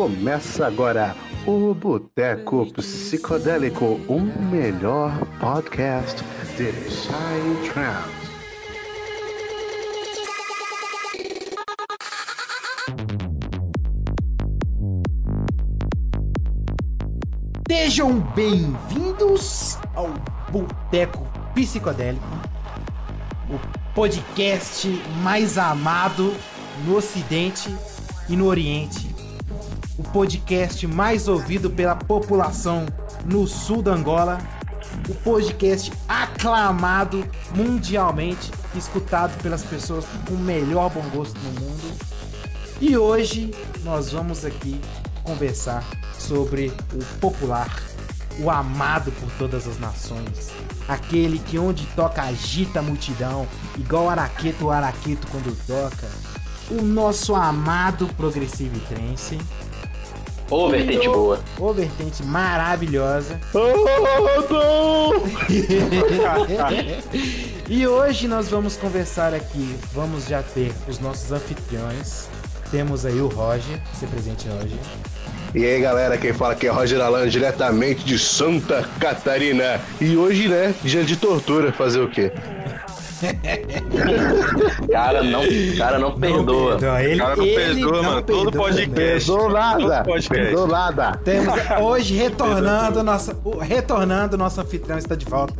Começa agora o Boteco Psicodélico, o melhor podcast de Psytrance. Sejam bem-vindos ao Boteco Psicodélico, o podcast mais amado no Ocidente e no Oriente, o podcast mais ouvido pela população no sul da Angola, o podcast aclamado mundialmente, escutado pelas pessoas com o melhor bom gosto no mundo. E hoje nós vamos aqui conversar sobre o popular, o amado por todas as nações, aquele que onde toca agita a multidão, igual Araqueto, o Araqueto quando toca, o nosso amado progressivo trance. Ô, vertente o- boa. Ô, vertente maravilhosa. Oh, e hoje nós vamos conversar aqui, vamos já ter os nossos anfitriões. Temos aí o Roger, se presente Roger. E aí galera, quem fala aqui é Roger Alan, diretamente de Santa Catarina. E hoje, né, dia de tortura, fazer o quê? Cara, não, cara não perdoa. perdoa. Ele, O cara não ele perdoa, não mano. Todo perdoa, podcast. né? Perdoou nada, Todo podcast. perdoou nada. Temos hoje retornando nossa, retornando nosso anfitrião está de volta.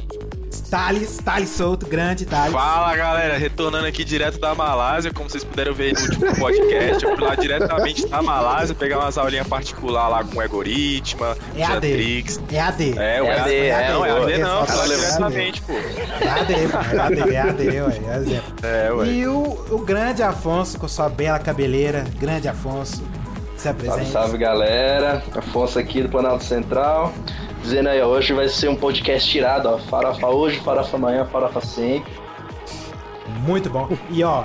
Thales, Thales Souto, grande Thales. Fala galera, retornando aqui direto da Malásia, como vocês puderam ver no último podcast, eu fui lá diretamente da Malásia pegar umas aulinhas particular lá com o Egoritma, É AD. Jantrix. É AD. É, o É AD, é, não, é AD não, é AD. diretamente, pô. É AD, pô, é AD, é AD, ué, é exemplo. É, ué. E o, o grande Afonso, com sua bela cabeleira, grande Afonso, se Salve, apresente. salve galera. Afonso aqui do Planalto Central. Dizendo aí, ó, hoje vai ser um podcast tirado, ó. Farofa hoje, farofa amanhã, farofa sempre. Muito bom. E ó,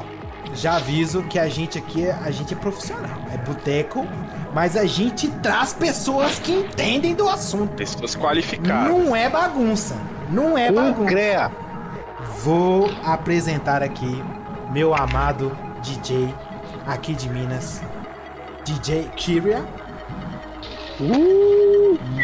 já aviso que a gente aqui é, a gente é profissional, é boteco, mas a gente traz pessoas que entendem do assunto. Pessoas qualificadas. Não é bagunça. Não é Um bagunça. CREA. Vou apresentar aqui meu amado DJ aqui de Minas, DJ Kyria.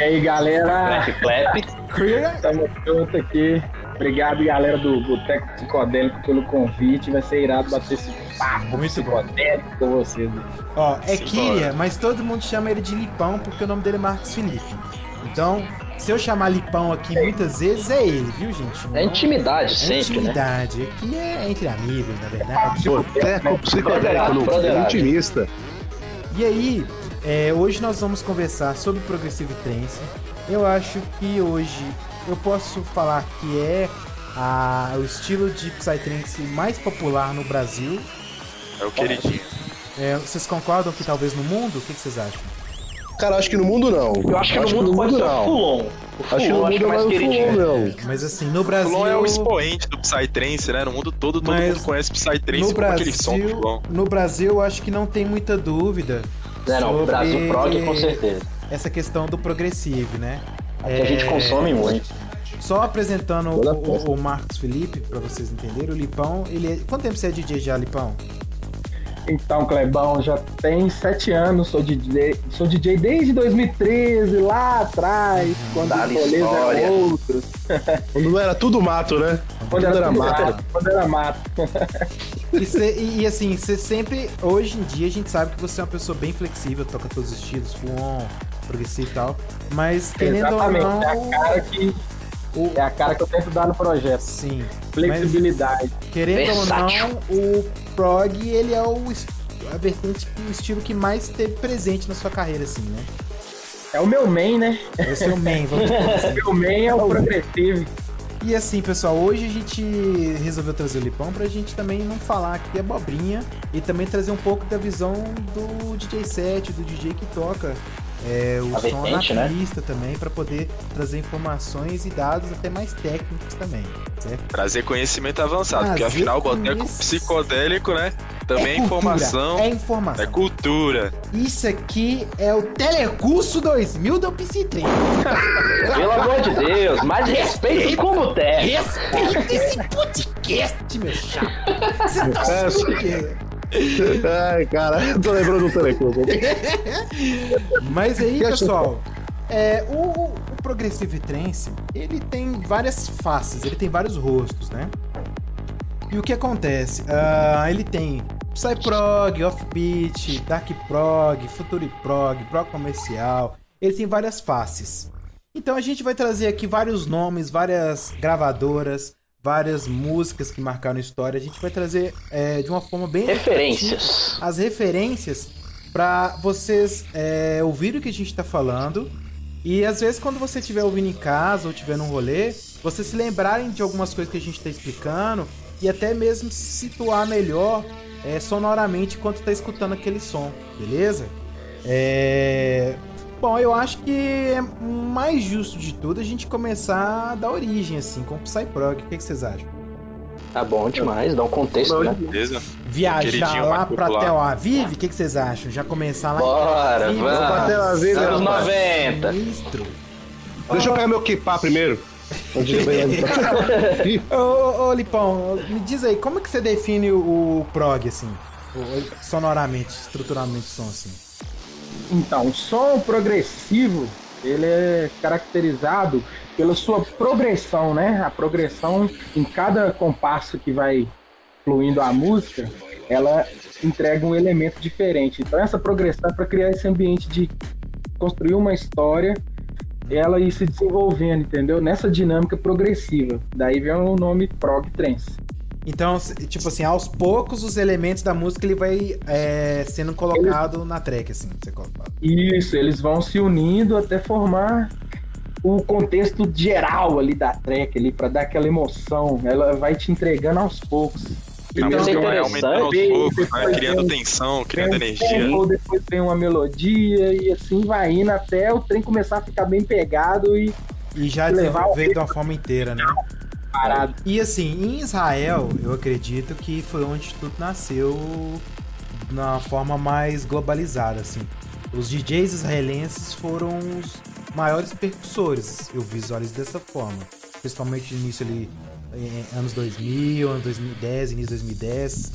E aí, galera, Clap, clap. Tamo junto aqui. Obrigado, galera do Boteco Psicodélico, pelo convite. Vai ser irado bater esse papo Muito bom. psicodélico com vocês. Ó, é. Kyria, mas todo mundo chama ele de Lipão porque o nome dele é Marcos Felipe. Então, se eu chamar Lipão aqui muitas vezes, é ele, viu, gente? É intimidade É sempre, né? intimidade. Aqui é entre amigos, na verdade. Boteco Psicodélico, no Broderagem. intimista. E aí, é, hoje nós vamos conversar sobre Progressive Trance. Eu acho que hoje eu posso falar que é a- o estilo de Psytrance mais popular no Brasil. É o queridinho. É, vocês concordam que talvez no mundo? O que, que vocês acham? Cara, acho que no mundo não. Eu acho que no mundo pode ser o não. Fulon. O Acho que no acho mundo que é é mais o queridinho. Fulon, não. Mas assim, no O Brasil. Fulon é o expoente do Psytrance, né? No mundo todo, todo Mas mundo conhece Psytrance no com aquele som do Brasil, Fulon. no Brasil, eu acho que não tem muita dúvida. É, não, sobre Brasil Prog com certeza. Essa questão do progressive, né? Aqui a gente É, consome muito. Só apresentando Toda o, o, o Marcos Felipe, pra vocês entenderem, o Lipão, ele é... Quanto tempo você é DJ já, Lipão? Então, Clebão, já tem sete anos, sou DJ, sou DJ desde 2013, lá atrás, quando Dá-lhe os rolês história. eram outros. Quando era tudo mato, né? Quando Tudo era, tudo mato. mato, quando era mato. E, cê- e- e assim, você sempre, hoje em dia, a gente sabe que você é uma pessoa bem flexível, toca todos os estilos, full on, progressivo e tal. Mas querendo Exatamente, ou não, é a cara que o- é a cara que eu tento dar no projeto. sim. Flexibilidade. Mas, querendo Versátil. ou não, o prog, ele é o, a vertente, o estilo que mais teve presente na sua carreira, assim, né? É o meu main, né? É o main, vamos dizer O assim. meu main é o progressivo. E assim, pessoal, hoje a gente resolveu trazer o Lipão pra gente também não falar aqui abobrinha e também trazer um pouco da visão do DJ set, do DJ que toca é, o A som vertente, na né? pista também, pra poder trazer informações e dados até mais técnicos também, certo? Trazer conhecimento avançado, Trazer porque afinal o boteco psicodélico, né? Também é, cultura, informação, É é, informação. cultura. Isso aqui é o Telecurso 2000 do Psitrem. Pelo amor de Deus, mais respeito com o boteco. Respeita esse podcast, meu chato. Você tá É, achando que... Ai, cara, tô lembrando do telecurso. Mas aí, pessoal, é, o, o Progressive Trance, ele tem várias faces, ele tem vários rostos, né? E o que acontece? Ah, ele tem Psyprog, Offbeat, Dark Prog, Future Prog, Prog Comercial. Ele tem várias faces. Então a gente vai trazer aqui vários nomes, várias gravadoras, várias músicas que marcaram história. A gente vai trazer é, de uma forma bem Referências. as referências para vocês é, ouvirem o que a gente tá falando. E às vezes, quando você estiver ouvindo em casa ou estiver num rolê, vocês se lembrarem de algumas coisas que a gente tá explicando e até mesmo se situar melhor é, sonoramente enquanto tá escutando aquele som, beleza? É... Bom, eu acho que é mais justo de tudo a gente começar da origem, assim, com o Psyprog. O que, que vocês acham? Tá bom demais, dá um contexto, né? Beleza? Viajar lá pra. Tel Aviv? O que, que vocês acham? Já começar lá em Bora, Tel Aviv? vamos. pra Tel Aviv, Anos rapaz. 90. Sinistro. Deixa eu pegar meu kipá primeiro. Ô, ô, ô, Lipão, me diz aí, como é que você define o, prog, assim? Sonoramente, estruturalmente o som, assim? Então, o som progressivo, ele é caracterizado pela sua progressão, né? A progressão em cada compasso que vai fluindo a música, ela entrega um elemento diferente. Então, essa progressão é para criar esse ambiente de construir uma história, ela ir se desenvolvendo, entendeu? Nessa dinâmica progressiva. Daí vem o nome prog trance. Então, tipo assim, aos poucos os elementos da música ele vai é, sendo colocado na track, assim, você coloca. Isso, eles vão se unindo até formar o contexto geral ali da track ali para dar aquela emoção. Ela vai te entregando aos poucos. A Então, música é vai aumentando aos poucos, Depois criando tensão, criando um energia. depois vem uma melodia e assim vai indo até o trem começar a ficar bem pegado e E já Levar de uma forma inteira, né? Parado. E assim, em Israel, eu acredito que foi onde tudo nasceu na forma mais globalizada, assim. Os DJs israelenses foram os maiores percussores, eu visualizo dessa forma. Principalmente no início ali, em anos 2000, anos 2010, início de 2010.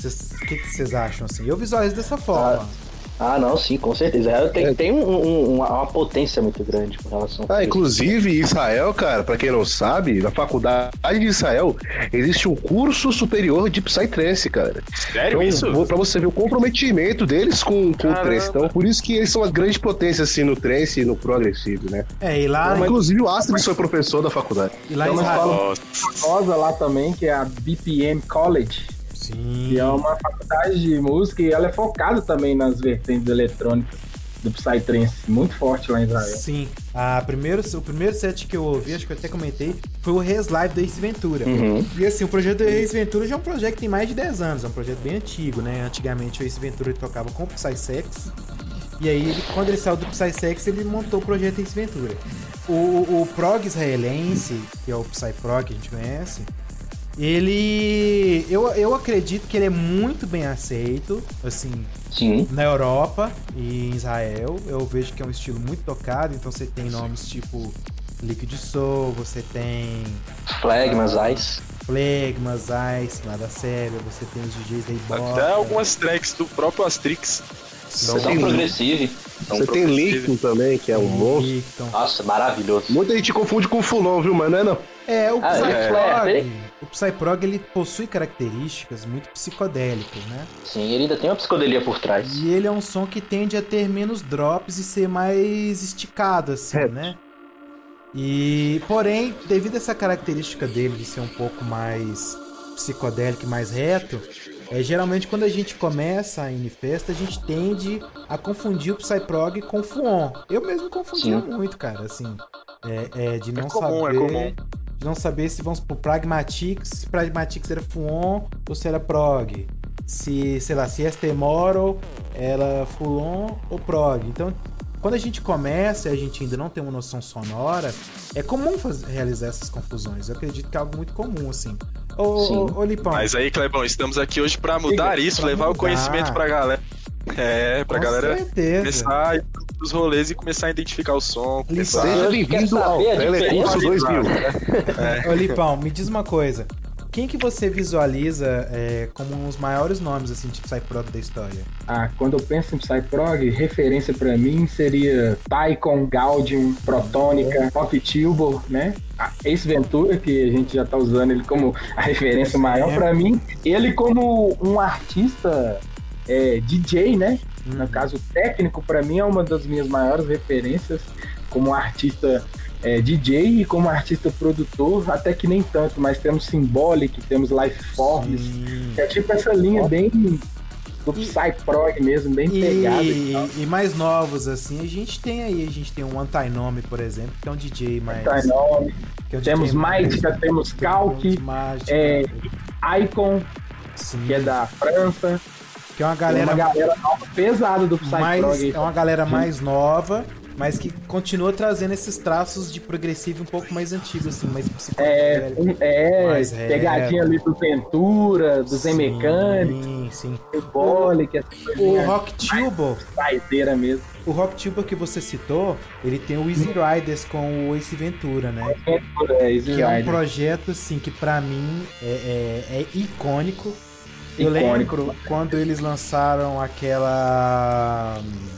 Vocês- O que que vocês acham, assim? Eu visualizo dessa forma. Ah, não, sim, com certeza. Ela tem, tem um- um- uma, uma potência muito grande com relação a Ah, isso. inclusive, Israel, cara, pra quem não sabe, na faculdade de Israel existe um curso superior de Psytrance, cara. Sério Então, isso? vou- pra você ver o comprometimento deles com, com o trance. Então, por isso que eles são uma grande potência, assim, no trance e no progressivo, né? É, e lá, Inclusive, o Astrid foi professor da faculdade. e lá em Tem uma Israel. Famosa lá também, que é a BPM College, Sim. que é uma faculdade de música e ela é focada também nas vertentes eletrônicas do Psytrance, muito forte lá em Israel. Sim. A primeiro, o primeiro set que eu ouvi, acho que eu até comentei, foi o Res Live do Ace Ventura. Uhum. E assim, o projeto do Ace Ventura já é um projeto que tem mais de 10 anos, é um projeto bem antigo, né? Antigamente o Ace Ventura tocava com o Psysex. E aí, ele- quando ele saiu do Psysex, ele montou o projeto Ace Ventura. O, o, o prog israelense, que é o Psyprog que a gente conhece, ele. Eu, eu acredito que ele é muito bem aceito, assim, Sim. na Europa e em Israel. Eu vejo que é um estilo muito tocado, então você tem nomes tipo Liquid Soul, você tem Flagmas, Ice. Flegmas, Ice, Nada Sério, você tem os DJs da Ibota. Até algumas tracks do próprio Astrix. São São progressive. você tem. Lincoln também, que é um monstro. Licton. Nossa, maravilhoso. Muita gente confunde com o Fulon, viu, mas não é não. É, o Ah, Psyprog, é, o Psyprog ele possui características muito psicodélicas, né? Sim, ele ainda tem uma psicodelia por trás. E ele é um som que tende a ter menos drops e ser mais esticado, assim, Reto. né? E, porém, devido a essa característica dele de ser um pouco mais psicodélico e mais reto, é, geralmente quando a gente começa em festa, a gente tende a confundir o Psyprog com o Fuon. Eu mesmo confundia Sim. muito, cara, assim, é, é, de não comum, é saber... comum. De não saber se vamos pro Pragmatics, se Pragmatics era Fuon ou se era Prog. Se, sei lá, se Este Moral era Fulon ou Prog. Então, quando a gente começa e a gente ainda não tem uma noção sonora, é comum faz- realizar essas confusões. Eu acredito que é algo muito comum, assim. Ô, Sim. ô, ô Lipão, Mas aí, Clebão, estamos aqui hoje pra mudar isso, pra levar o mudar. conhecimento pra galera. É, pra com galera certeza. começar pros rolês e começar a identificar o som. Começar... Seja bem-vindo ao Telecurso diferença? 2000. Ô Lipão, me diz uma coisa. quem que você visualiza é, como os maiores nomes assim de Psyprog da história? Ah, quando eu penso em Psyprog, referência pra mim seria Tycon, Gaudium, Protônica, Octubo, né? A Ace Ventura, que a gente já tá usando ele como a referência maior pra mim. Ele como um artista é, DJ, né? No caso, técnico, pra mim é uma das minhas maiores referências como artista é, DJ e como artista produtor, até que nem tanto, mas temos Symbolic, temos Life Forms, Sim. que é tipo essa linha bem do Psyprog mesmo, bem pegada. E, tal. E, e mais novos, assim, a gente tem aí, a gente tem um Antinome, por exemplo, que é um DJ mais. Antinome. é um Temos Mágica, temos Calc, é, Icon, sim, que é da França. Que é uma galera uma galera nova pesada do Psyprog. mais, é uma galera mais nova, mas que continua trazendo esses traços de progressivo um pouco mais antigo, assim, mais É, é Mais pegadinha ali do Ventura, do Sim, Mecânico, Sim, Symbolic, essa O coisinha Rock Tubo, saideira mesmo. o Rock Tubo que você citou, ele tem o Easy Riders com o Ace Ventura, né? É, Easy Que é um projeto, assim, que pra mim é, é- é icônico. Eu Icônico. lembro quando eles lançaram aquela hum,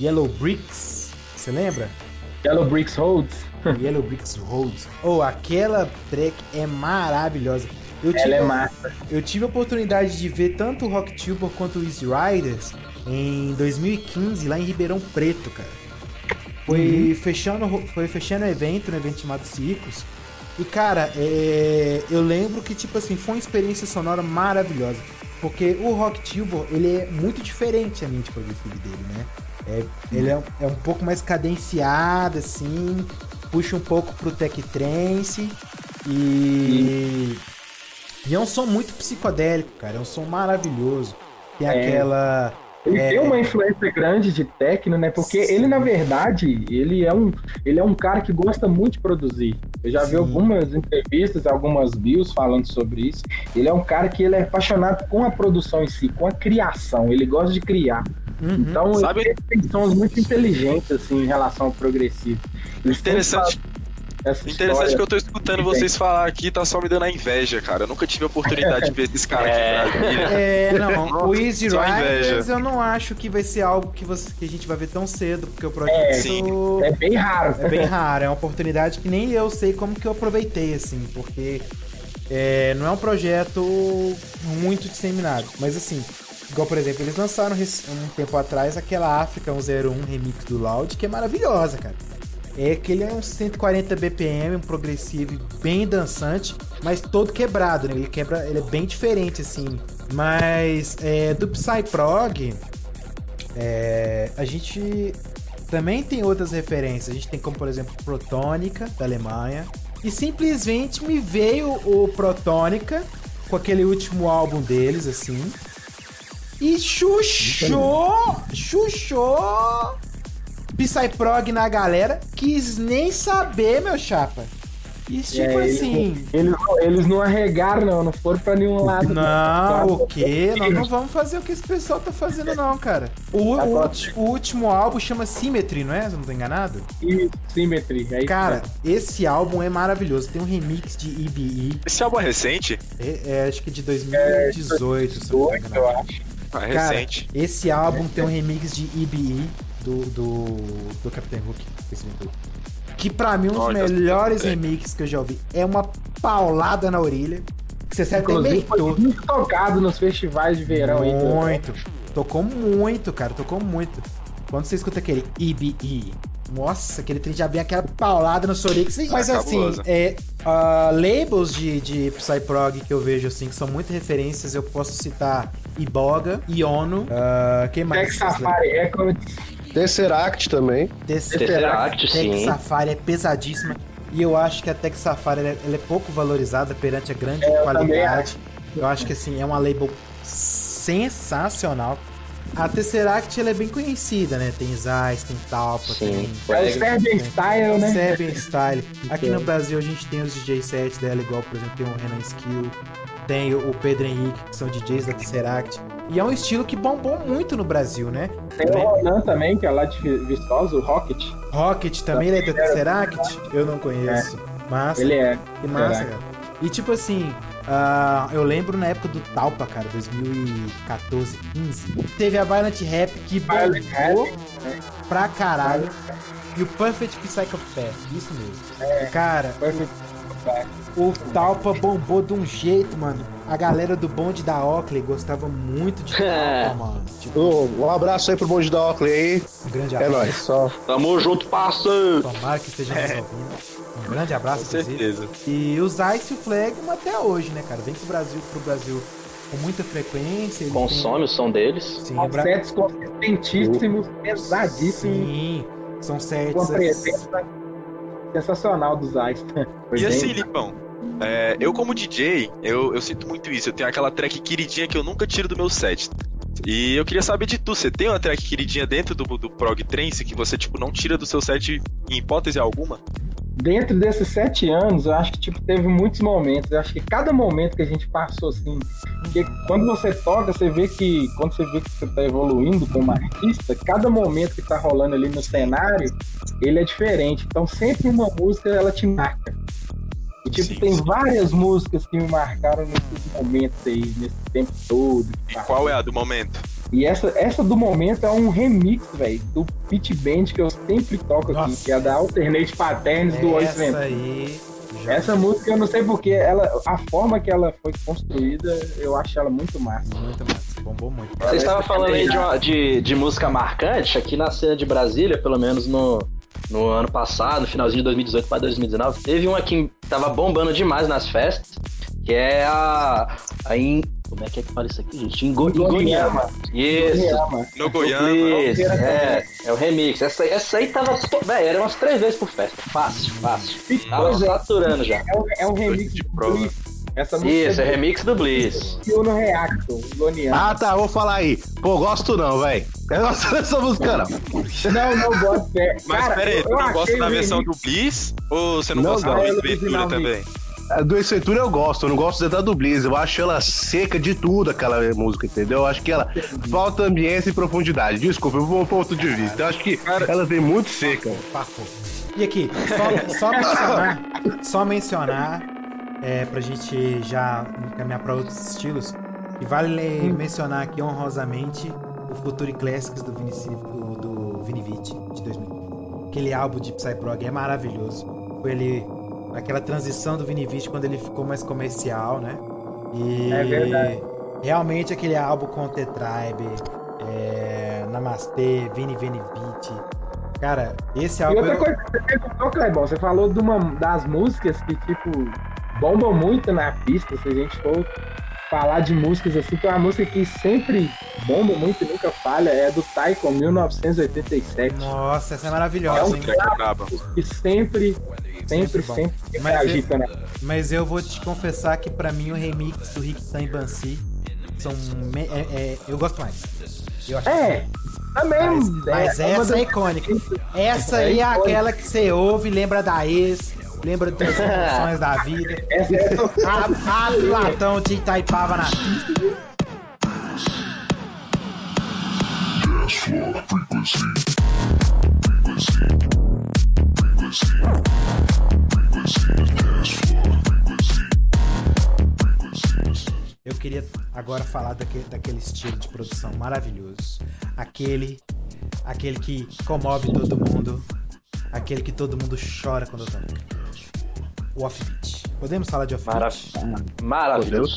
Yellow Bricks, você lembra? Yellow Bricks Roads. Yellow Bricks Road. Ou aquela track é maravilhosa. Eu tive, Ela é massa. eu tive a oportunidade de ver tanto o Rock Tuber quanto o Easy Riders em 2015 lá em Ribeirão Preto, cara. Foi fechando foi fechando o evento, no evento chamado Circos. E cara, é, eu lembro que tipo assim, foi uma experiência sonora maravilhosa. Porque o Rock Tuber, ele é muito diferente a mente progressiva dele, né? É, ele é, é um pouco mais cadenciado, assim, puxa um pouco pro tech trance e... E é um som muito psicodélico, cara, é um som maravilhoso. Tem É. aquela... Ele É. tem uma influência grande de techno, né? Porque Sim. ele, na verdade, ele é, um, ele é um cara que gosta muito de produzir. Eu já vi Sim. algumas entrevistas, algumas bios falando sobre isso. Ele é um cara que ele é apaixonado com a produção em si, com a criação. Ele gosta de criar. Uhum. Então, Sabe- ele tem sons muito inteligentes, assim, em relação ao progressivo. Ele sempre Interessante. fala essa Interessante história. que eu tô escutando vocês falar aqui, tá só me dando a inveja, cara. Eu nunca tive a oportunidade de ver esses caras aqui em Brasília. É, não, o Easy só Riders inveja. eu não acho que vai ser algo que, você, que a gente vai ver tão cedo, porque o projeto sim. É bem raro. é bem raro, é uma oportunidade que nem eu sei como que eu aproveitei, assim, porque é, não é um projeto muito disseminado, mas assim, igual por exemplo, eles lançaram um tempo atrás aquela África 101 remix do Loud, que é maravilhosa, cara. É que ele é um 140 BPM, um progressivo bem dançante, mas todo quebrado, né? Ele quebra, ele é bem diferente, assim. Mas é, do Psyprog, é, a gente também tem outras referências. A gente tem como, por exemplo, Protônica, da Alemanha. E simplesmente me veio o Protônica com aquele último álbum deles, assim. E chuchou, chuchou Psyprog na galera. Quis nem saber, meu chapa. E tipo É, eles- assim... Eles, não- eles não arregaram, não, não foram pra nenhum lado. Não, o Tá quê? Nós não vamos fazer o que esse pessoal tá fazendo, não, cara. O, Tá o o último álbum chama Symmetry, não é? Se eu não tô enganado. E Symmetry, é isso Cara, esse álbum é maravilhoso. Tem um remix de EBE, Esse álbum é recente? é, é, acho que de 2018, se eu não tô Dois, enganado. eu acho. É Cara, recente. esse álbum tem um remix de EBE do, do, do Captain Hook. esse. Que pra mim, um dos Olha, melhores é. remixes que eu já ouvi. É uma paulada na orelha. Que você até Inclusive, foi torto. muito tocado nos festivais de verão aí. do- Muito. Tocou muito, cara. Tocou muito. Quando você escuta aquele EBE, nossa, aquele trem já vem aquela paulada no você- Mas assim, cabuloso. é, ah, labels de, de Psyprog que eu vejo assim, que são muitas referências, eu posso citar Iboga, Iono, uh, quem mais? Tech Safari Records. Tesseract também. Tesseract, Tesseract, Tech sim. Safari é pesadíssima. E eu acho que a Tech Safari ela é, ela é pouco valorizada perante a grande É, eu qualidade. Eu acho que assim, é uma label sensacional. A Tesseract ela é bem conhecida, né? Tem Zeiss, tem Talpa, Sim. tem É o Serbian Style, né? Serbian Style. Aqui no Brasil a gente tem os DJ sets dela, igual, por exemplo, tem o Renan Skill, tem o Pedro Henrique, que são DJs da Tesseract. E é um estilo que bombou muito no Brasil, né? Tem o Ronan também, que é lá de Vistosa, o Rocket. Rocket também, ele é da Tesseract? Eu não conheço. Massa. Ele é. Que massa, cara. E tipo assim, Ah, eu lembro na época do Talpa, cara, 2014, 15. Teve a Violent Rap que bombou Rap, né? pra caralho. E o Perfect Psychopath, isso mesmo. Cara, Perfect o Talpa bombou de um jeito, mano. A galera do bonde da Oakley gostava muito de Talpa, mano. Tipo, Ô, Um abraço aí pro bonde da Oakley aí. um grande É abraço. nóis. Só. Tamo junto, parceiro. Tomara que esteja nos ouvindo. Um grande abraço, Com inclusive. certeza. E os Ice e o Flegma até hoje, né, cara? Vem pro Brasil, pro Brasil com muita frequência. Consome o som deles. têm- Sim, é bra- sets consistentíssimos, pesadíssimos, Sim, são com sets. a presença sensacional dos Ice. E assim, Lipão, é, eu como DJ, eu, eu sinto muito isso. Eu tenho aquela track queridinha que eu nunca tiro do meu set. E eu queria saber de tu, você tem uma track queridinha dentro do, do Prog Trance que você, tipo, não tira do seu set em hipótese alguma? Dentro desses sete anos, eu acho que tipo, teve muitos momentos. Eu acho que cada momento que a gente passou assim. Porque quando você toca, você vê que. Quando você vê que você tá evoluindo como artista, cada momento que tá rolando ali no cenário, ele é diferente. Então sempre uma música ela te marca. Tipo, Sim, tem sim. várias músicas que me marcaram nesses momentos aí, nesse tempo todo. E qual é a do momento? E essa, essa do momento é um remix, velho, do Pit Band que eu sempre toco aqui, Nossa. que é da Alternate Patterns do Ois Essa aí. já- Essa música eu não sei porque ela, a forma que ela foi construída, eu acho ela muito massa. Muito massa, bombou muito. Você estava falando aí de, uma- de, de música marcante, aqui na cena de Brasília, pelo menos no, no ano passado, no finalzinho de 2018 para 2019, teve uma que tava bombando demais nas festas, que é a. a in, como é que é que fala isso aqui, gente? Ingo, Ingoniama. Isso. No Goiânia. Isso, é, é o remix. Essa, aí- essa aí tava. Véi, era umas três vezes por festa. Fácil, fácil. Tava Pois saturando já. é um, é um remix de prova. Essa música Isso, é remix do Bliss. do no Reactor, Ingoniama. Ah, tá, vou falar aí. Pô, gosto não, velho. Eu não gosto dessa música, não. Não, não gosto. É, Mas cara, pera aí, eu- tu não gosta da versão remix- do Bliss? Ou você não, Não, gosta da é original também? A do Ventura eu gosto, eu não gosto da do Blizz. Eu acho ela seca de tudo, aquela música, entendeu? Eu acho que ela falta ambiência e profundidade. Desculpa, eu vou um ponto de vista. Eu acho que ela tem muito seca. Papo. E aqui, só, só mencionar, só mencionar, é, pra gente já caminhar pra outros estilos, e vale mencionar aqui honrosamente o Future Classics do Vini, Ci- do, do de 2000. Aquele álbum de Psyprog é maravilhoso. Foi ele, aquela transição do Vini Vici quando ele ficou mais comercial, né? E É verdade. realmente aquele álbum com o T-Tribe, é, Namastê, Vini Vini Vici. Cara, esse E álbum. outra eu- coisa que você perguntou, Clebão, você falou de uma das músicas que, tipo, bombam muito na pista, se a gente for falar de músicas assim, tem uma música que sempre bomba muito e nunca falha, é do Taiko 1987. Nossa, essa é maravilhosa, É um hein? É. Que sempre, sempre, bom. sempre, sempre Mas agita, né? Mas eu vou te confessar que pra mim o remix do Rick Tan e Bansi são. é- é- eu gosto mais. Eu acho É, também. Mas, mas é, essa é icônica. Essa É aí é aquela que você ouve, lembra da ex, lembra das emoções da vida. Essa é latão te Itaipava na pista. Eu queria agora falar daquele, daquele estilo de produção maravilhoso. Aquele, aquele que comove todo mundo. Aquele que todo mundo chora quando toca. O offbeat. Podemos falar de offbeat? Marav- Maravilhoso.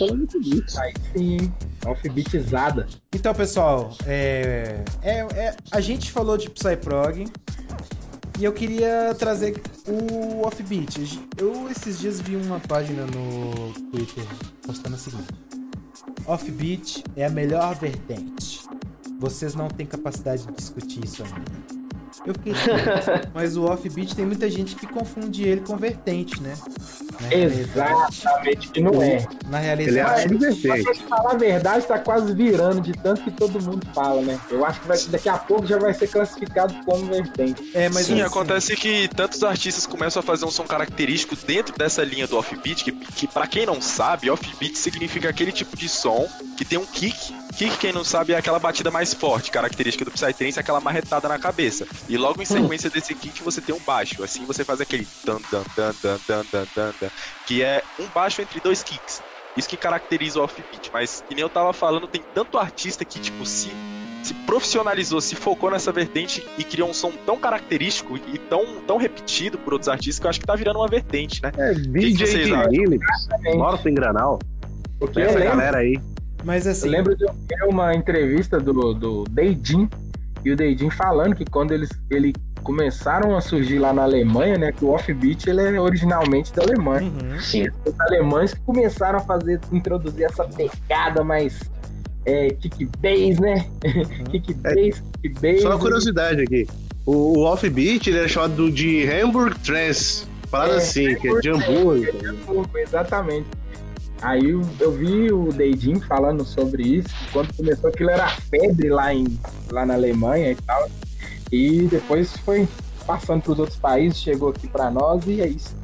aí sim, offbeatizada. Então, pessoal, é, é- é- a gente falou de Psyprog e eu queria trazer o Offbeat. Eu esses dias vi uma página no Twitter postando o seguinte: Offbeat é a melhor vertente. Vocês não têm capacidade de discutir isso ainda. Eu fiquei assim, mas o offbeat tem muita gente que confunde ele com vertente, né? Na realidade- Exatamente, que não é. Na Ele é realidade, subvertente. Pra falar a verdade, tá quase virando de tanto que todo mundo fala, né? Eu acho que vai- daqui a pouco já vai ser classificado como vertente. é, mas Sim, assim, acontece que tantos artistas começam a fazer um som característico dentro dessa linha do offbeat, que, que para quem não sabe, offbeat significa aquele tipo de som que tem um kick. Kick, quem não sabe, é aquela batida mais forte, característica do Psytrance, é aquela marretada na cabeça. E logo em sequência desse kick você tem um baixo, assim você faz aquele dan dan dan dan dan dan dan, dan que é um baixo entre dois kicks. Isso que caracteriza o offbeat. Mas, que nem eu tava falando, tem tanto artista que, tipo, se, se profissionalizou, se focou nessa vertente e criou um som tão característico e tão, tão repetido por outros artistas que eu acho que tá virando uma vertente, né? É, DJ Morto em Granal. Essa galera aí. Mas assim, eu lembro de uma entrevista do, do Deidin, e o Deidin falando que quando eles ele começaram a surgir lá na Alemanha, né, que o offbeat ele é originalmente da Alemanha. uhum. Sim. Os alemães que começaram a fazer, introduzir essa pegada mais é, kick bass, né? kick bass, kick bass. Só uma curiosidade aqui. O, o offbeat ele é chamado de Hamburg Trance. Falado É, assim, que é de hambúrguer. Exatamente. Aí eu, eu vi o Deidin falando sobre isso, quando começou aquilo era febre lá, em, lá na Alemanha e tal. E depois foi passando para os outros países, chegou aqui para nós e é isso.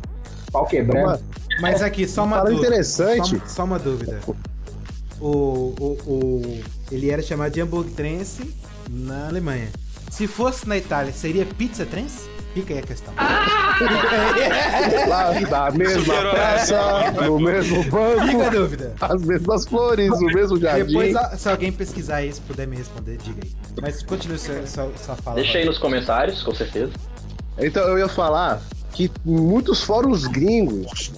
Pau quebrando. Mas aqui, só uma Fala dúvida. interessante. Só, só uma dúvida. O, o, o- ele era chamado de Hamburg Trance na Alemanha. Se fosse na Itália, seria Pizza Trance? Fica aí a questão. Lá da mesma Superou, praça, né? no mesmo Fica a banco, dúvida. as mesmas flores, o mesmo jardim. Depois, a- se alguém pesquisar isso, puder me responder, diga aí. Mas continue sua, sua, sua fala. Deixa aí nos comentários, com certeza. Então eu ia falar que muitos fóruns gringos,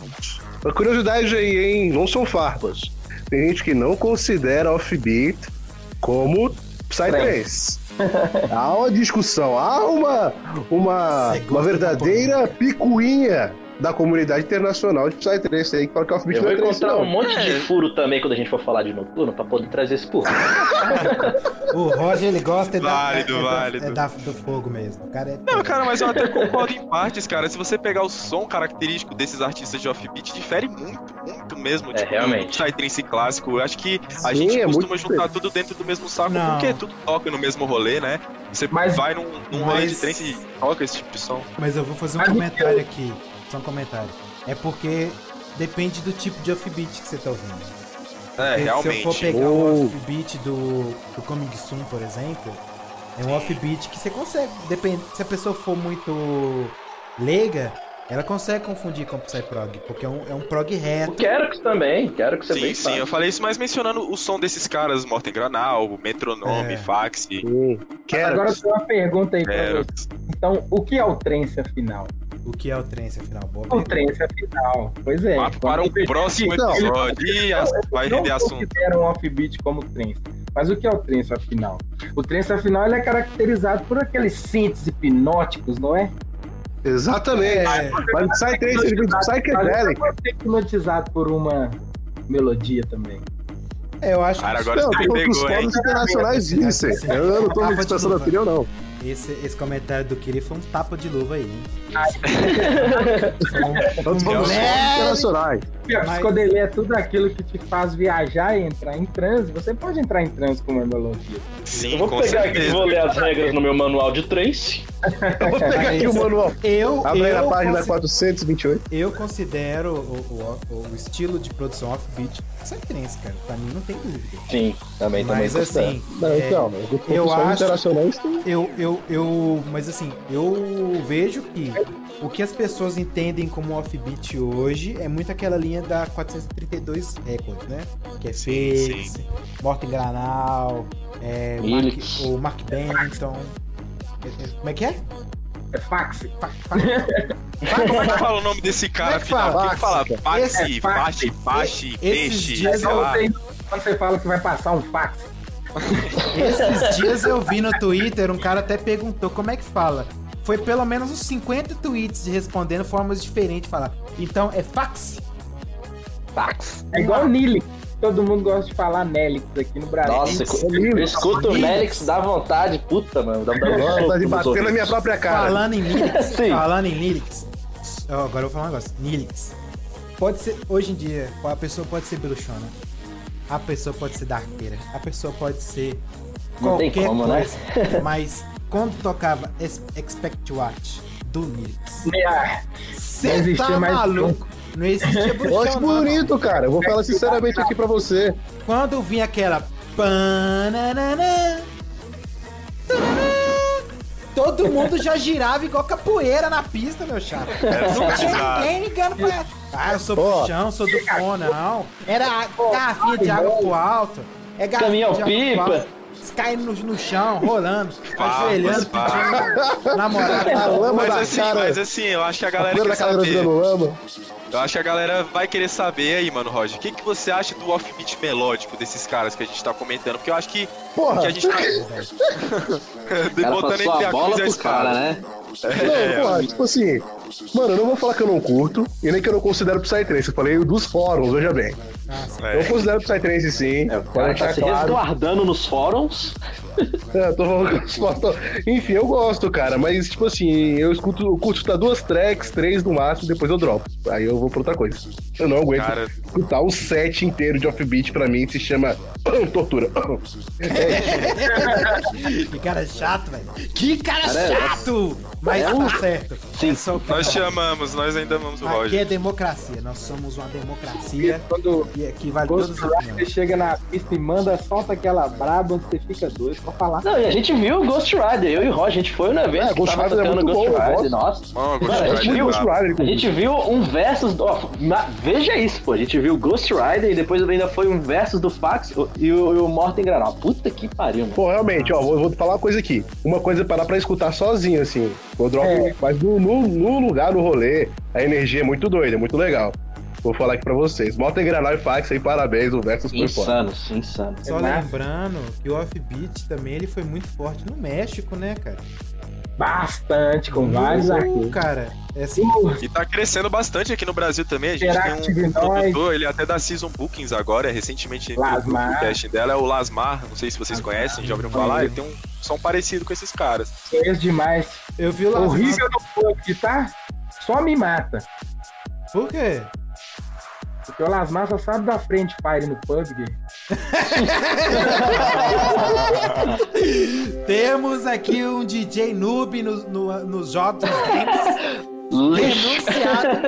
uma curiosidade aí, hein? Não são farpas. Tem gente que não considera offbeat como Psytrance. Há uma discussão, há uma, uma, uma da verdadeira picuinha da comunidade internacional de Psytrance aí que fala que offbeat Eu não vou é trance, encontrar um monte de furo também quando a gente for falar de noturno pra poder trazer esse público. O Roger, ele gosta é da, Válido, é, é da- válido. é da- do fogo mesmo. O cara é. Não, cara, mas eu até concordo em partes, cara. Se você pegar o som característico desses artistas de offbeat, difere muito, muito mesmo. É, tipo, realmente. do Psytrance clássico. Eu acho que a Sim, gente é costuma juntar diferente. tudo dentro do mesmo saco, Não. porque tudo toca no mesmo rolê, né? Você Mas- vai num, num rolê de mas- trance e toca esse tipo de som. Mas eu vou fazer um Mas comentário aqui. Só um comentário. É porque depende do tipo de offbeat que você tá ouvindo. É, Porque realmente. Se eu for pegar Oh. um offbeat do, do Coming Soon, por exemplo, é um offbeat que você consegue. Depende, se a pessoa for muito leiga, ela consegue confundir com Psyprog, porque é um, é um prog O reto. Quero também, quero que você Sim, bem sim, eu falei isso, mas mencionando o som desses caras, Morten Granal, Metronome, É. Fax. Quero. Agora eu tenho uma pergunta aí pra. Então, o que é o trance afinal? O que é o trance, afinal? Boa O trance afinal. Pois é. Papo para um Quando- próximo episódio. As- vai não render assunto. consideram um offbeat como trance. Mas o que é o trance afinal? O trance afinal ele é caracterizado por aqueles synths hipnóticos, não é? Exatamente. É. Mas vem de Psychedelic. Pode ser hipnotizado por uma melodia também. É, eu acho Cara, que agora Não, você os pegou, hein? fóruns internacionais dizem. Eu não tô Tapa me de dispersando a opinião, não. Esse, esse comentário do Kiri foi um tapa de luva aí, hein? Foi um- um falando a Mas- psicodelia é tudo aquilo que te faz viajar e entrar em transe. Você pode entrar em transe com uma melodia. Sim, Eu vou com pegar aqui e certeza. vou ler as regras no meu manual de trance. Eu vou pegar aqui o manual. Eu, Abre aí eu, na página consi- 428. eu considero o, o, o estilo de produção offbeat Psytrance, cara. Pra mim não tem dúvida. Sim, também, também Mas assim, Não, é, então, mas os eu acho- eu, eu, eu, mas assim, eu vejo que o que as pessoas entendem como offbeat hoje é muito aquela linha da 432 Records, né? Que é Fix, Morten Granal, é, o, Mark, o Mark Benton. É, é, Como é que é? É fax. Como é que fala o nome desse cara Como é que final? fala? Quem fala? Paxi, É, Paxi, Paxi, Esses Peixe, dias sei eu lá. Quando você fala que vai passar um fax, Esses dias eu vi no Twitter, um cara até perguntou como é que fala. Foi pelo menos uns 50 tweets respondendo formas diferentes de falar. Então é fax? Fax. é igual Nilix. Todo mundo gosta de falar Nelix aqui no Brasil. Nossa, Linux, eu escuto o. Nelix, dá vontade, puta, mano. Dá, tá de nos bater na minha própria cara. Falando em Sim. falando em Linux. ó, agora eu vou falar um negócio. Linux. Pode ser, hoje em dia, a pessoa pode ser bruxona. A pessoa pode ser darkeira. A pessoa pode ser Não tem qualquer como, né? coisa. Mas quando tocava Expect Watch do Ah, você existia tá mais maluco? Não existia Eu bruxona. acho não. bonito, cara. Eu vou falar sinceramente aqui pra você. Quando vinha aquela. Todo mundo já girava igual capoeira na pista, meu chapa. Não tinha ninguém ligando pra. Ah, eu sou puxão, sou do fone, não. Era a garrafinha de água pro alto. É garrafinha Caminhão de água pro pipa. Caindo no, no chão, rolando, Farpas, ajoelhando, pedindo namorada. A lama Mas assim, cara. mas assim, eu acho que a A galera poeira quer saber. lama. Eu acho que a galera vai querer saber aí, mano, Roger. O que, que você acha do offbeat melódico desses caras que a gente tá comentando? Porque eu acho que, Porra. que a gente tá. Botando entre a a bola cruz e a pro cara, espada. né? Não, porra, tipo assim. Mano, eu não vou falar que eu não curto e nem que eu não considero Psytrance. Eu falei dos fóruns, veja bem. Eu É. considero Psytrance sim. É, pode tá deixar se claro. resguardando nos fóruns. É, eu tô falando que os fóruns- Enfim, eu gosto, cara, mas tipo assim, eu escuto, eu curto escutar duas tracks, três no máximo, depois eu dropo. Aí eu vou pra outra coisa. Eu não aguento Cara, escutar um set inteiro de offbeat pra mim se chama tortura. Que cara chato, velho. Que cara, Cara, é- chato! Mas é um- tá certo. Sim. É o nós eu te amamos, nós ainda amamos o Aqui Roger. é democracia. Nós somos uma democracia Quando e aqui vale Ghost Rider opiniões. chega na pista e manda, solta aquela braba onde você fica doido pra falar. Não, e a gente viu o Ghost Rider, eu e o Roger, a gente foi no evento É, que Ghost tava Rider é tocando muito Ghost bom, Rider, nossa. Ó, Ghost Mano, a Rider, gente viu- Ghost Rider, A gente viu um versus. do- ó, na- veja isso, pô. A gente viu Ghost Rider e depois ainda foi um versus do Fax e o, e o Morten Granal. Puta que pariu, mano. Pô, realmente, ó, vou, vou falar uma coisa aqui. Uma coisa é parar pra escutar sozinho, assim. Eu dropo, É. mas no, no, no lugar, no rolê, a energia é muito doida, é muito legal. Vou falar aqui pra vocês. Moto Granal e Fax aí, parabéns, o Versus foi foda. Insanos, insanos. Só É lembrando que o offbeat também ele foi muito forte no México, né, cara? Bastante, com vários artistas. cara, é assim, E tá crescendo bastante aqui no Brasil também. A gente Interactive tem um, um produtor, ele até dá Season Bookings agora, recentemente no Lasmar. podcast dela, é o Lasmar. Não sei se vocês conhecem, já ouviram falar. Ele tem um som parecido com esses caras. Conheço demais. eu vi o Las Horrível do pub, tá? Só me mata. Por quê? Porque o Lasmar só sabe da frente fire no PUBG. Temos aqui um DJ noob no, no- nos jogos nos denunciado.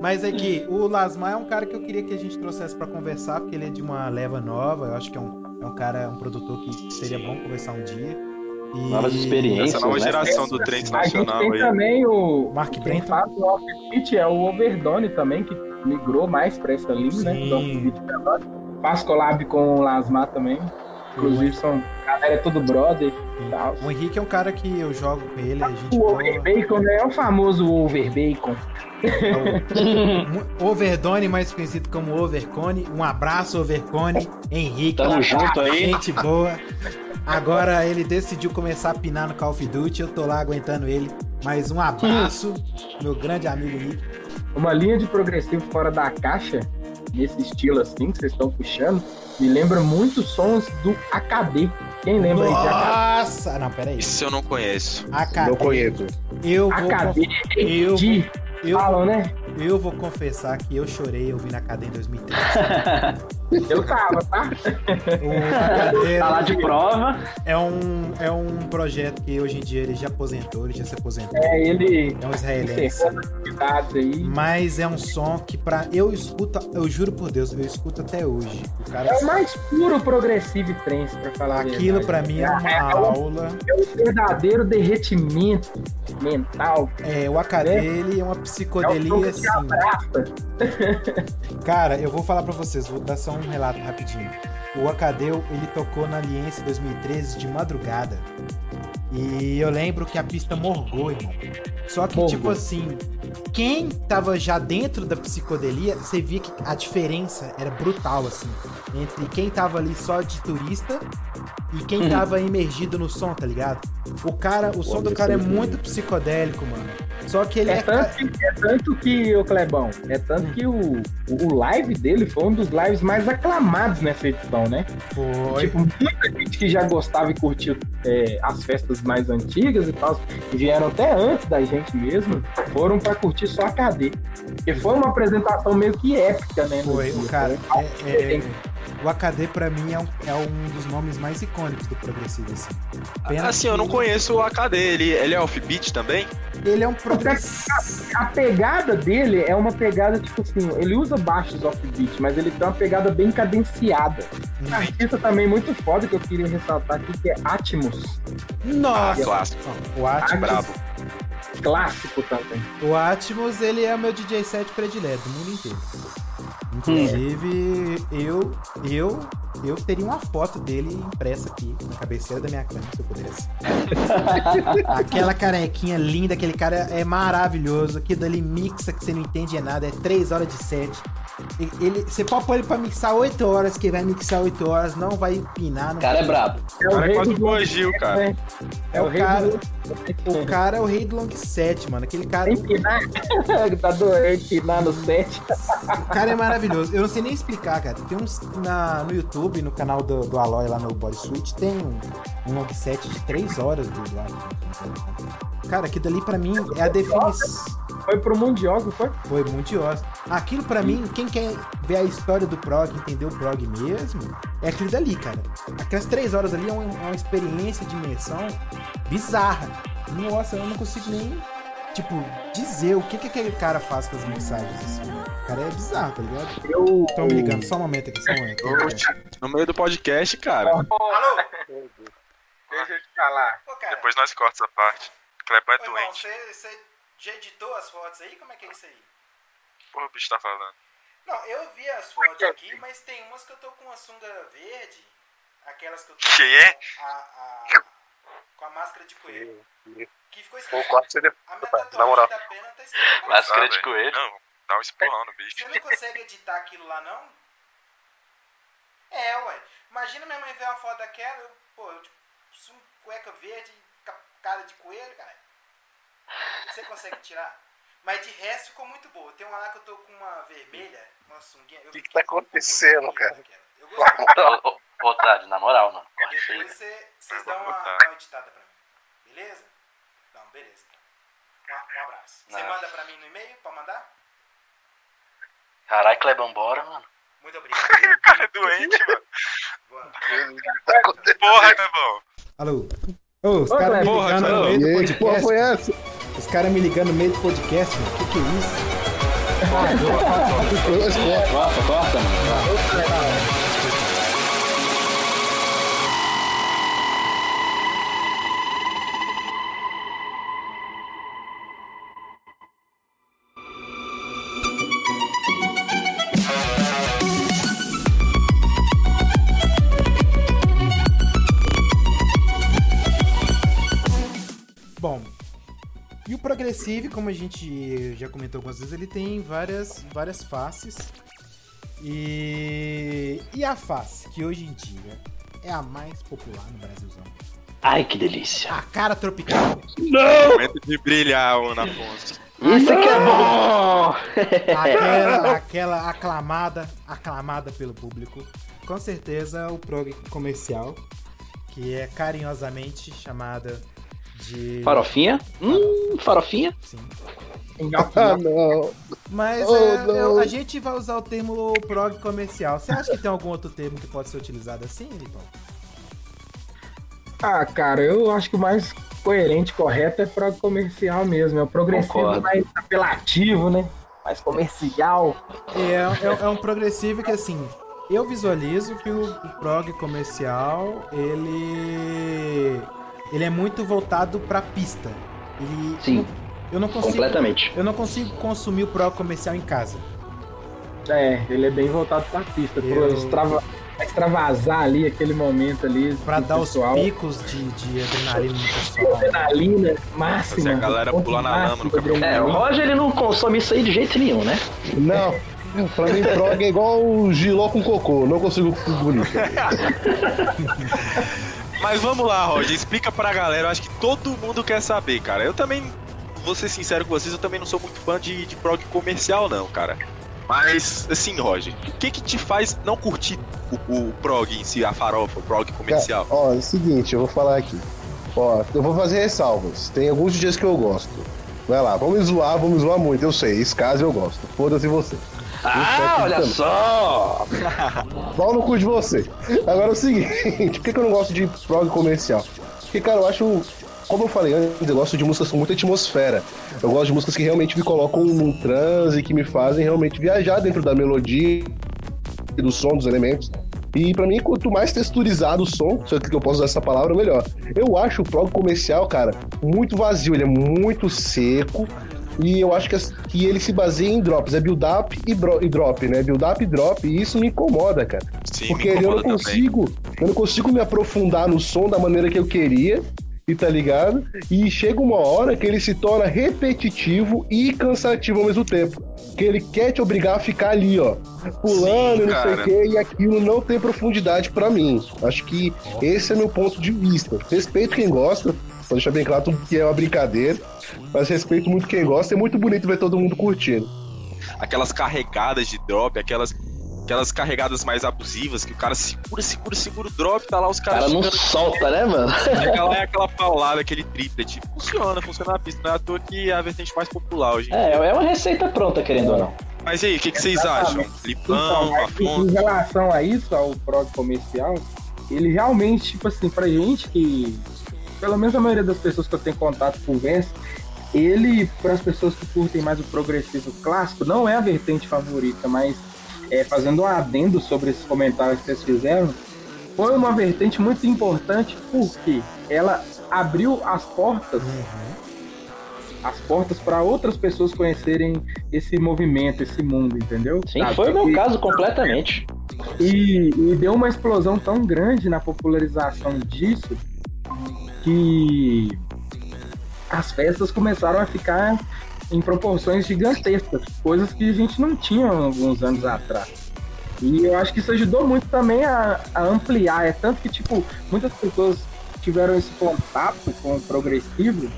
Mas aqui, o Lasmar é um cara que eu queria que a gente trouxesse pra conversar, porque ele é de uma leva nova. Eu acho que é um, é um cara, um produtor que seria bom conversar um dia. E... Novas experiências. Essa nova né? geração do trem nacional tem aí. também o. Mark Quem Brenton. faz o Offbeat é o Overdone também, que migrou mais pra essa linha, né? Sim. Do Offbeat menor. Faz collab com o Lasmar também. Inclusive, são. A galera é tudo brother e tal. O Henrique é um cara que eu jogo com ele, a gente O boa. Over Bacon, né? É o famoso Over Bacon. Um Overdone, mais conhecido como Overcone. Um abraço, Overcone. Henrique. Tamo junto aí. Gente boa. Agora ele decidiu começar a pinar no Call of Duty. Eu tô lá aguentando ele. Mas um abraço, meu grande amigo Henrique. Uma linha de progressivo fora da caixa, nesse estilo assim que vocês estão puxando, me lembra muito sons do AKD. Quem lembra aí de AKD? Nossa! Não, peraí. Isso eu não conheço. AKD. Não conheço. Eu vou, AKD, eu, de eu, falam, né? eu vou confessar que eu chorei ouvindo AKD em 2013. Eu tava, tá? O AKD Tá de prova. é um, é um projeto que hoje em dia ele já aposentou, ele já se aposentou. É, ele É um israelense. aí. Mas é um som que pra eu escuto, eu juro por Deus, eu escuto até hoje. O cara, É o mais puro progressivo trance, pra falar aquilo pra mim é uma É, é um- aula. É um verdadeiro derretimento mental. É, o AKD ele é uma É o psicodelia que te assim. Cara, eu vou falar pra vocês, vou dar só um relato rapidinho. O Acadeu, ele tocou na Aliança em 2013 de madrugada. E eu lembro que a pista morgou, irmão. Só que, Morgou. tipo assim, quem tava já dentro da psicodelia, você via que a diferença era brutal, assim. Entre quem tava ali só de turista e quem tava imergido no som, tá ligado? O cara, o som do cara é muito psicodélico, mano. Só que ele É é. tanto, que, é tanto que, o Clebão, é tanto que o, o live dele foi um dos lives mais aclamados nessa edição, né? Foi. Tipo, muita gente que já gostava e curtiu é, as festas mais antigas e tal, que vieram até antes da gente mesmo, foram pra curtir só a KD. Porque foi uma apresentação meio que épica, né? Foi, o cara. Foi é- é- o AKD pra mim é um, é um dos nomes mais icônicos do progressivo, assim. Pena Assim, eu que não conheço o AKD. Ele, ele é offbeat também? Ele é um progressivo. A pegada dele é uma pegada, tipo assim, ele usa baixos offbeat, mas ele tem uma pegada bem cadenciada. Um artista também muito foda que eu queria ressaltar aqui, que é Atmos. Nossa! Ah, clássico. O Atmos, Brabo. Clássico também. o Atmos, ele é o meu DJ set predileto do mundo inteiro. Inclusive, eu, eu, eu teria uma foto dele impressa aqui na cabeceira da minha cama, se eu pudesse. Aquela carequinha linda, aquele cara é maravilhoso. Aquilo ali mixa que você não entende é nada, é 3 horas de set. Ele, você pode pôr ele pra mixar 8 horas, que ele vai mixar 8 horas, não vai empinar. O cara é brabo. É O cara é quase do um elogio, cara. né? É o O rei cara- do O cara é o rei do long set, mano. Aquele cara. Empinar. tá doendo, empinar no set. O cara é maravilhoso. Eu não sei nem explicar, cara. Tem uns na, no YouTube, no canal do, do Aloy lá no Bodysuit, tem um, um long set de 3 horas do lado. Cara, aquilo dali pra mim é a definição. Foi pro Mundial, não foi? Foi mundioso. Aquilo pra mim, quem quer ver a história do prog, entender o prog mesmo, é aquilo dali, cara. Aquelas três horas ali é uma, é uma experiência de imersão bizarra. Nossa, eu não consigo nem, tipo, dizer o que, que aquele cara faz com as mensagens. Assim. O cara é bizarro, tá ligado? Eu. Estão me ligando, só um momento aqui, só um momento. No meio do podcast, cara. Alô? Deixa eu te falar. Ô, cara, Depois nós cortamos essa parte. Clebão é ô, irmão, você, você já editou as fotos aí? Como é que é isso aí? Porra, o bicho tá falando. Não, eu vi as fotos aqui, mas tem umas que eu tô com uma sunga verde, aquelas que eu tô Quem é? com a, a- com a máscara de coelho. Que ficou escrito. A minha tatuagem na moral. da pena tá. Máscara de coelho. Não, dá um esporrão no bicho. Você não consegue editar aquilo lá, não? É, ué. Imagina minha mãe ver uma foto daquela, eu, pô, eu tipo, cueca verde, ca- cara de coelho, cara. Você consegue tirar? Mas de resto ficou muito boa. Tem uma lá que eu tô com uma vermelha, uma sunguinha. O que que tá acontecendo, cara? Eu gostei. Na moral, mano. Depois você- vocês dão uma, uma editada pra mim. Beleza? Não, beleza. Um, um abraço. Você manda pra mim no e-mail pra mandar? Caralho, Clebão, bora, mano. Muito obrigado. O cara é doente, mano. Boa. Porra, Clebão. Alô? Ô, os caras me ligando no Porra, meio do que porra podcast. foi essa? Os caras me ligando no meio do podcast, mano. Que que é isso? Corta, corta, mano. E o Progressive, como a gente já comentou algumas vezes, ele tem várias, várias faces. E, e a face, que hoje em dia é a mais popular no Brasilzão. Ai, que delícia. A cara tropical. Momento de brilhar, Ana Afonso. Isso aqui é bom! Aquela, aquela aclamada, aclamada pelo público. Com certeza o prog comercial, que é carinhosamente chamada de. Farofinha? Hum, farofinha? Sim. Ah, não. Mas Oh, é, não. eu- a gente vai usar o termo prog comercial. Você acha que tem algum outro termo que pode ser utilizado assim, Lipão? Ah, cara, eu acho que o mais coerente, correto é pro comercial mesmo. É o progressivo Concordo. mais apelativo, né? Mais comercial. É, é, é um progressivo que assim. Eu visualizo que o, o prog comercial ele ele é muito voltado pra pista. Ele, Sim, eu não consigo completamente. eu não consigo consumir o prog comercial em casa. É, ele é bem voltado pra pista. Eu- Pro extrava, extravasar ali aquele momento ali. Pra dar os pessoal. picos de, de adrenalina no pessoal. Adrenalina máxima. Fazer a galera pular na lama máximo no caminhão. É, o. Roger ele não consome isso aí de jeito nenhum, né? Não. Pra mim, prog é igual o giló com cocô. Não consigo bonito. Mas vamos lá, Roger, explica pra galera. Eu acho que todo mundo quer saber, cara. Eu também, vou ser sincero com vocês, eu também não sou muito fã de, de prog comercial, não, cara. Mas, assim, Roger, o que que te faz não curtir o, o prog em si, a farofa, o prog comercial? Ó, é o seguinte, eu vou falar aqui. Ó, eu vou fazer ressalvas. Tem alguns dias que eu gosto. Vai lá, vamos zoar, vamos zoar muito, eu sei. Esse caso eu gosto. Foda-se você. Ah, olha só! Pau no cu de você. Agora é o seguinte, por que, que eu não gosto de prog comercial? Porque, cara, eu acho. Como eu falei antes, eu gosto de músicas com muita atmosfera. Eu gosto de músicas que realmente me colocam num transe, que me fazem realmente viajar dentro da melodia, do som, dos elementos. E pra mim, quanto mais texturizado o som, se eu posso usar essa palavra, melhor. Eu acho o prog comercial, cara, muito vazio, ele é muito seco. E eu acho que, que ele se baseia em drops, é build-up e, e, drop, né? Build-up e drop, e isso me incomoda, cara. Sim, Porque eu não consigo, também. eu não consigo me aprofundar no som da maneira que eu queria e tá ligado? E chega uma hora que ele se torna repetitivo e cansativo ao mesmo tempo. Que ele quer te obrigar a ficar ali, ó, pulando, Sim, não sei o quê, e aquilo não tem profundidade para mim. Acho que esse é meu ponto de vista. Respeito quem gosta, vou deixar bem claro que é uma brincadeira, mas respeito muito quem gosta. É muito bonito ver todo mundo curtindo. Aquelas carregadas de drop, aquelas aquelas carregadas mais abusivas, que o cara segura, segura, segura o drop, tá lá os caras. O cara não solta, né, mano? Aquela é aquela paulada, aquele triplet. Funciona, funciona na pista. Não é à toa que é a vertente mais popular hoje. É, é uma receita pronta, querendo ou não. Mas aí, o que, que vocês acham? Lipão, então, Em relação a isso, ao prog comercial, ele realmente, tipo assim, pra gente que. Pelo menos a maioria das pessoas que eu tenho contato conversa, ele, para as pessoas que curtem mais o progressivo clássico, não é a vertente favorita, mas é, fazendo um adendo sobre esses comentários que vocês fizeram, foi uma vertente muito importante porque ela abriu as portas, uhum. as portas para outras pessoas conhecerem esse movimento, esse mundo, entendeu? Sim, Sabe? foi o meu caso completamente. E, e deu uma explosão tão grande na popularização disso que as festas começaram a ficar em proporções gigantescas, coisas que a gente não tinha alguns anos atrás. E eu acho que isso ajudou muito também a, a ampliar. É tanto que, tipo, muitas pessoas tiveram esse contato com o progressivo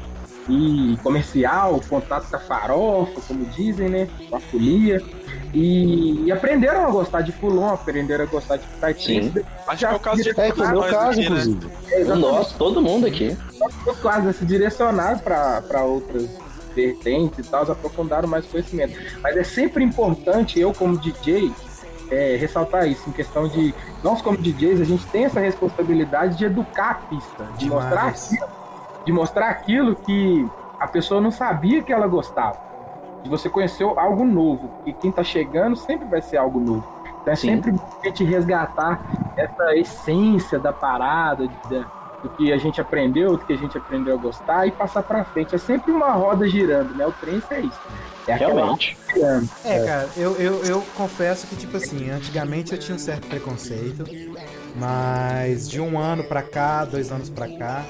e comercial, contato com a farofa, como dizem, né? Com a folia. E, e, aprenderam a gostar de Fulon, aprenderam a gostar de Sim. Acho que é o caso de é, foi meu caso, inclusive. É, Nossa, todo mundo aqui. Quase se direcionar para outras vertentes e tal, aprofundaram mais conhecimento. Mas é sempre importante, eu como DJ, é, ressaltar isso, em questão de nós como DJs, a gente tem essa responsabilidade de educar a pista, de mostrar, aquilo, de mostrar aquilo que a pessoa não sabia que ela gostava. De você conhecer algo novo, e quem está chegando sempre vai ser algo novo. Então é Sim. sempre a gente resgatar essa essência da parada, de, do que a gente aprendeu, do que a gente aprendeu a gostar e passar para frente. É sempre uma roda girando, né? O trem é isso. É Realmente. É, é, cara, eu, eu, eu confesso que, tipo assim, antigamente eu tinha um certo preconceito, mas de um ano pra cá, dois anos pra cá,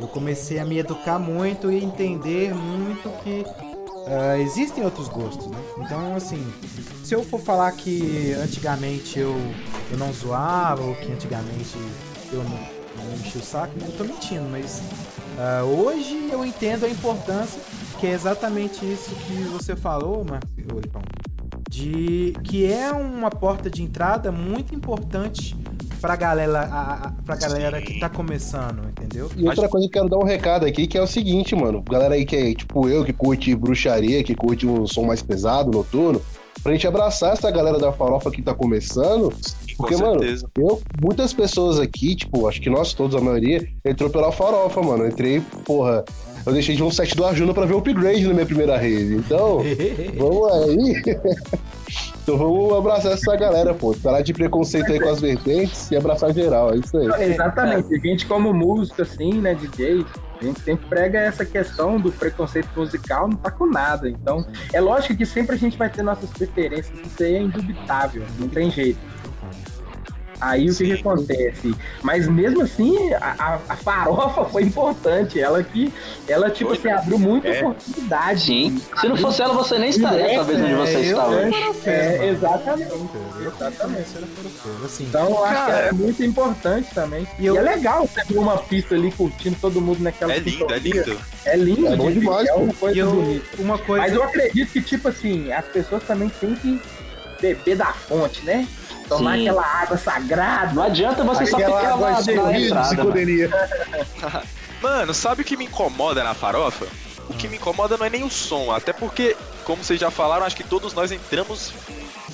eu comecei a me educar muito e entender muito que uh, existem outros gostos, né? Então, assim, se eu for falar que antigamente eu, eu não zoava, ou que antigamente eu não, não enchi o saco, não tô mentindo, mas uh, hoje eu entendo a importância, que é exatamente isso que você falou, Marcos, de que é uma porta de entrada muito importante pra galera, a, a, pra galera que tá começando, entendeu? E outra coisa que eu quero dar um recado aqui, que é o seguinte, mano. Galera aí que é tipo eu, que curte bruxaria, que curte um som mais pesado, noturno, pra gente abraçar essa galera da farofa que tá começando porque, mano, eu, muitas pessoas aqui, tipo, acho que nós todos, a maioria, entrou pela farofa, mano. Eu entrei, porra, eu deixei de um set do Arjuna pra ver o upgrade na minha primeira rede. Então, vamos aí. então vamos abraçar essa galera, pô. Parar de preconceito aí com as vertentes e abraçar geral, é isso aí. É, exatamente. A gente, como músico, assim, né, DJ, a gente sempre prega essa questão do preconceito musical, não tá com nada. Então, é lógico que sempre a gente vai ter nossas preferências, isso aí é indubitável, não tem jeito. Aí o que, que, acontece? Mas mesmo assim, a, a, farofa foi importante. Ela que, ela, tipo foi. assim, abriu muita é. oportunidade. Sim. Se não fosse ela, você nem estaria, é, talvez, onde você é, está hoje. É, exatamente. Exatamente. Assim, então, eu acho que é muito importante também. E, eu... e é legal você ver uma pista ali curtindo todo mundo naquela É lindo, é lindo. É lindo. É bom demais, é uma coisa eu, bonita. Uma coisa... Mas eu acredito que, tipo assim, as pessoas também têm que beber da fonte, né? Tomar Sim. aquela água sagrada. Não adianta você só ficar água lá na entrada. Mano, sabe o que me incomoda na farofa? O que me incomoda não é nem o som, até porque, como vocês já falaram, acho que todos nós entramos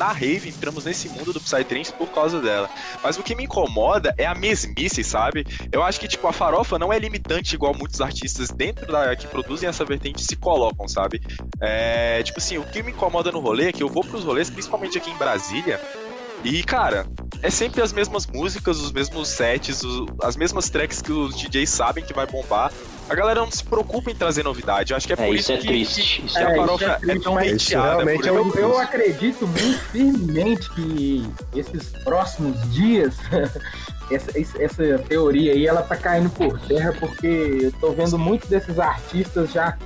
na rave, entramos nesse mundo do Psytrance por causa dela. Mas o que me incomoda é a mesmice, sabe? Eu acho que, tipo, a farofa não é limitante igual muitos artistas dentro da que produzem essa vertente se colocam, sabe? É, tipo assim, o que me incomoda no rolê é que eu vou pros rolês, principalmente aqui em Brasília, e, cara, é sempre as mesmas músicas, os mesmos sets, os- as mesmas tracks que os DJs sabem que vai bombar. A galera não se preocupa em trazer novidade. Eu acho que é por É, isso isso é que, triste. Isso que É, a farofa é é, triste, tão hateada. realmente por é um- isso. Eu, eu acredito muito firmemente que esses próximos dias, essa, essa- essa teoria aí, ela tá caindo por terra, porque eu tô vendo muitos desses artistas já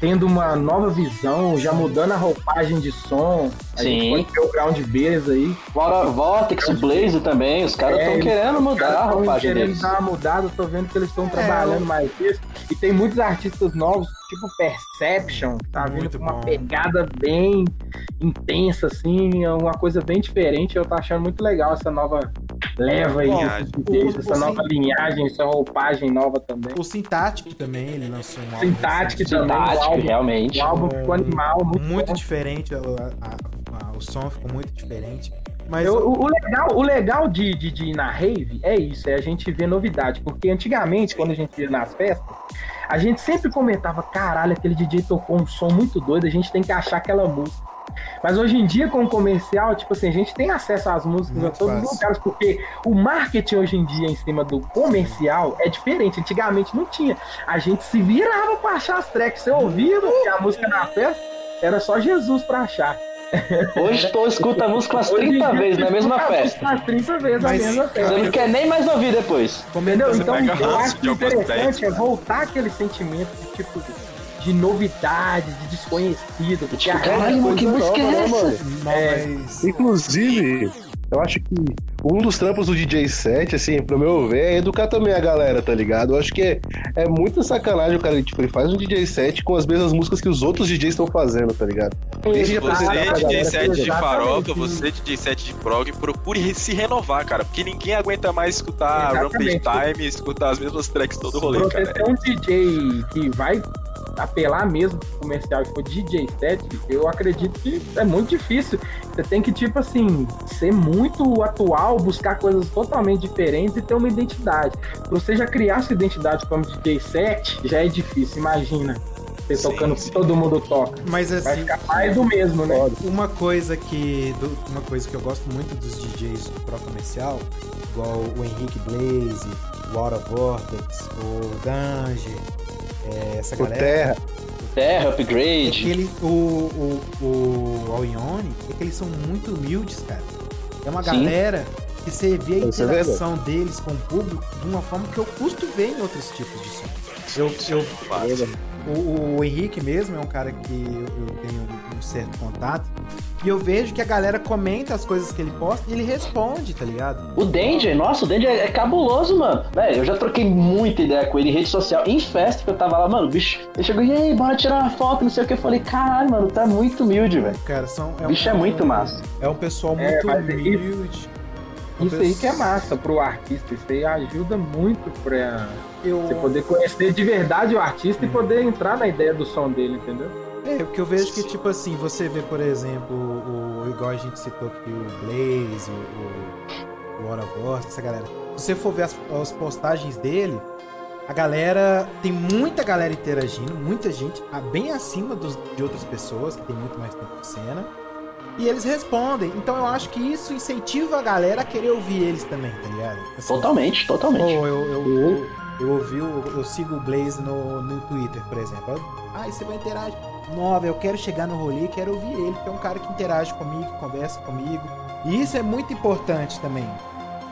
tendo uma nova visão, já mudando a roupagem de som. A Sim. o Ground Beers aí. Fora Vortex, Blaze também, os caras É, estão eles- querendo mudar a roupagem querendo deles. dar uma mudada, tô vendo que eles estão trabalhando mais isso. E tem muitos artistas novos, tipo Perception, que tá vindo Muito com uma bom. pegada bem intensa, assim, é uma coisa bem diferente. Eu tô achando muito legal essa nova leva aí, essa o nova sim- linhagem, essa roupagem nova também. O Syntactic também, ele lançou um álbum. Syntactic também, Sintático, realmente. o álbum ficou animal, muito, muito diferente, a- a- a- o som ficou muito diferente. Mas Eu- o, o legal, o legal de, de, de ir na rave é isso, é a gente ver novidade. Porque antigamente, quando a gente ia nas festas, a gente sempre comentava: caralho, aquele DJ tocou um som muito doido, a gente tem que achar aquela música. Mas hoje em dia, com o comercial, tipo assim, a gente tem acesso às músicas Muito a todos os fácil. lugares, porque o marketing hoje em dia em cima do comercial é diferente. Antigamente não tinha. A gente se virava pra achar as tracks. Você ouvia porque a música na festa era só Jesus pra achar. Hoje tu escuta a música umas Hoje em 30 dia, vezes na você mesma festa. umas 30 vezes na mesma Você festa. não quer nem mais ouvir depois. Entendeu? Você Então, eu acho interessante é voltar aquele sentimento de tipo de novidade, de desconhecido. Porque Tipo, a caralho, coisa mano, que música nova, é né, essa? mano? mas Inclusive, eu acho que um dos trampos do DJ set, assim, pro meu ver, é educar também a galera, tá ligado? Eu acho que é, é muita sacanagem o cara, tipo, ele faz um DJ set com as mesmas músicas que os outros DJs estão fazendo, tá ligado? Deixa de Você, DJ set de exatamente. farofa, você, DJ set de prog, procure re- se renovar, cara. Porque ninguém aguenta mais escutar Exatamente. Rampage Time, escutar as mesmas tracks todo rolê, você cara. ter um DJ que vai apelar mesmo pro comercial e for DJ set, eu acredito que é muito difícil. Você tem que, tipo assim, ser muito atual, buscar coisas totalmente diferentes e ter uma identidade. Pra você já criar sua identidade como DJ set, já é difícil, imagina. Você Sim, tocando sim. que todo mundo toca. Mas Vai assim, ficar mais do mesmo, né? uma coisa que do- uma coisa que eu gosto muito dos DJs do Pro Comercial, igual o Henrique Blaze, o Aura Vortex, o Dange, é, essa O galera. Terra, Terra, É upgrade. que ele, o, o, o Aoione, é que eles são muito humildes, cara. É uma Sim. galera que você vê a é interação deles com o público de uma forma que eu custo ver em outros tipos de som. Eu, eu, o, o Henrique mesmo é um cara que eu, eu tenho um certo contato. E eu vejo que a galera comenta as coisas que ele posta e ele responde, tá ligado? O Danger, nossa, o Danger é, é cabuloso, mano. Velho, eu já troquei muita ideia com ele em rede social, em festa que eu tava lá, mano, o bicho, ele chegou, e aí, bora tirar uma foto, não sei o que. Eu falei, caralho, mano, tá muito humilde, velho. Cara, são, O bicho é muito massa. É um pessoal É, muito isso- humilde. um Isso aí que é massa pro artista. Isso aí ajuda muito pra Eu, você poder conhecer de verdade o artista e poder entrar na ideia do som dele, entendeu? É, o que eu vejo que, tipo assim, você vê, por exemplo, o, igual a gente citou aqui, o Blaze, o, o Hora Voz, essa galera. Se você for ver as, as postagens dele, a galera. Tem muita galera interagindo, muita gente, bem acima dos, de outras pessoas, que tem muito mais tempo de cena. E eles respondem. Então eu acho que isso incentiva a galera a querer ouvir eles também, tá ligado? Assim, Totalmente, totalmente. Pô, eu, eu, eu, eu ouvi, o- eu sigo o Blaze no, no Twitter, por exemplo. Ah, e você vai interagir. Nova, eu quero chegar no rolê quero ouvir ele, porque é um cara que interage comigo, que conversa comigo. E isso é muito importante também.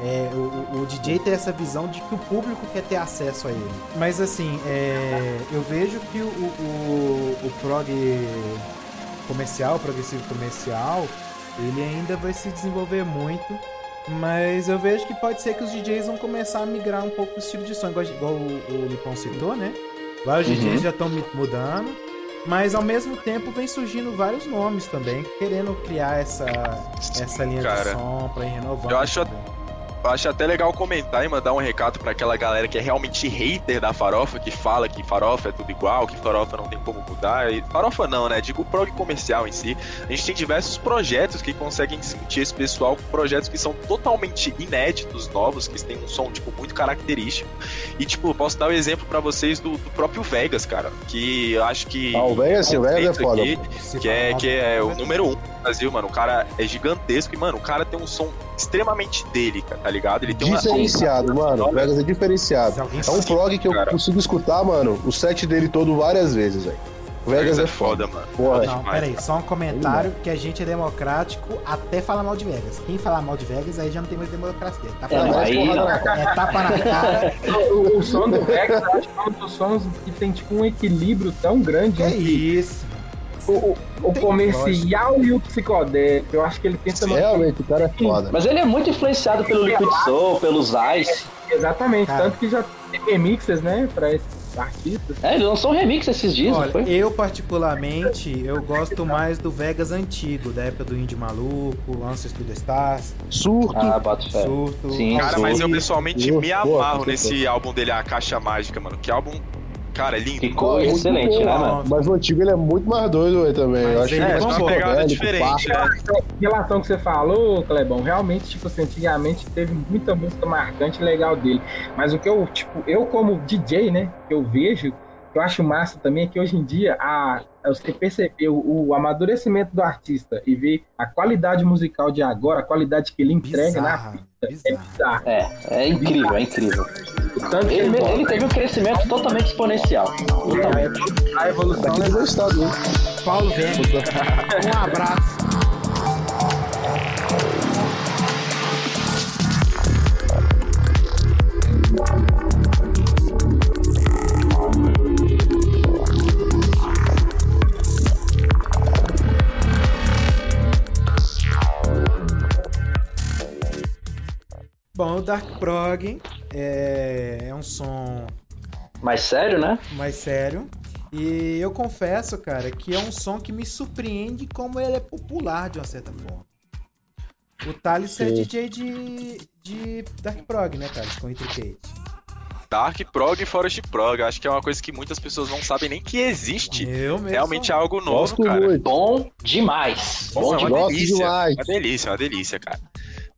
É, o, o- DJ ter essa visão de que o público quer ter acesso a ele. Mas assim, é, eu vejo que o, o, o prog comercial, o progressivo comercial, ele ainda vai se desenvolver muito. Mas eu vejo que pode ser que os DJs vão começar a migrar um pouco o estilo de som, igual, igual o, o Lipão citou, né? Vários Uhum. DJs já estão mudando, mas ao mesmo tempo vem surgindo vários nomes também, querendo criar essa, essa linha de Cara, som pra ir renovando. eu acho também. Eu acho até legal comentar e mandar um recado pra aquela galera que é realmente hater da farofa, que fala que farofa é tudo igual, que farofa não tem como mudar. E farofa não, né? Digo prog comercial em si. A gente tem diversos projetos que conseguem discutir esse pessoal com projetos que são totalmente inéditos, novos, que têm um som, tipo, muito característico. E, tipo, posso dar o um exemplo pra vocês do, do próprio Vegas, cara. Que eu acho que. Ah, o Vegas, o Vegas é foda. aqui, que é, que é o número um do Brasil, mano. O cara é gigantesco e, mano, o cara tem um som extremamente dele, tá ligado? Ele tem uma. Diferenciado, mano. O Vegas é diferenciado. É um prog que eu Cara. consigo escutar, mano, o set dele todo várias vezes, velho. O Vegas é foda. mano. Porra, Não, demais, peraí, só um comentário que a gente é democrático até falar mal de Vegas. Quem falar mal de Vegas aí já não tem mais democracia. Tá É, mas aí na cara. é tapa na cara. O, o som do Vegas, eu acho que é um dos sons que tem tipo um equilíbrio tão grande Que entre isso. O, o, comercial e o psicodélico. Eu acho que ele tenta manter Realmente, o cara é foda. Mas ele é muito influenciado pelo Liquid Soul, pelos Ice. Exatamente, Cara. tanto que já tem remixes, né, pra esses artistas. É, ele lançou um remix esses dias, Olha, foi? eu particularmente, eu gosto mais do Vegas antigo, da época do Indie Maluco, Answers to the Stars, Surto. Ah, fé. Surto. Sim, Cara, mas eu pessoalmente me amarro boa. nesse álbum dele, A Caixa Mágica, mano. Que álbum, cara, é lindo. Ficou Muito excelente, bom, né, mano? Mas o antigo ele é muito mais doido, velho, também. Mas eu acho ele que é uma pegada psicodélico, diferente, né? Em relação que você falou, Clebão, realmente, tipo assim, antigamente teve muita música marcante e legal dele. Mas o que eu, tipo, eu como DJ, né, que eu vejo, que eu acho massa também é que hoje em dia a, você perceber o, o amadurecimento do artista e ver a qualidade musical de agora, a qualidade que ele entrega na Bizarra, pista, é bizarra. bizarro. É, é incrível, é incrível. Ele, ele, ele teve um crescimento totalmente exponencial. Totalmente. a evolução estado, hein? Paulo Vegas, um abraço. Bom, o Dark Prog é, é um som Mas sério, né? mais sério. E eu confesso, cara, que é um som que me surpreende como ele é popular de uma certa forma. O Thales é. DJ de, de Dark Prog, né, Thales? Com Intricate. Dark Prog e Forest Prog. Acho que é uma coisa que muitas pessoas não sabem nem que existe. Eu mesmo. Realmente é algo novo, Gosto cara. muito. Bom demais. Bom Nossa, é uma demais. Delícia. demais. Uma delícia, uma delícia, cara.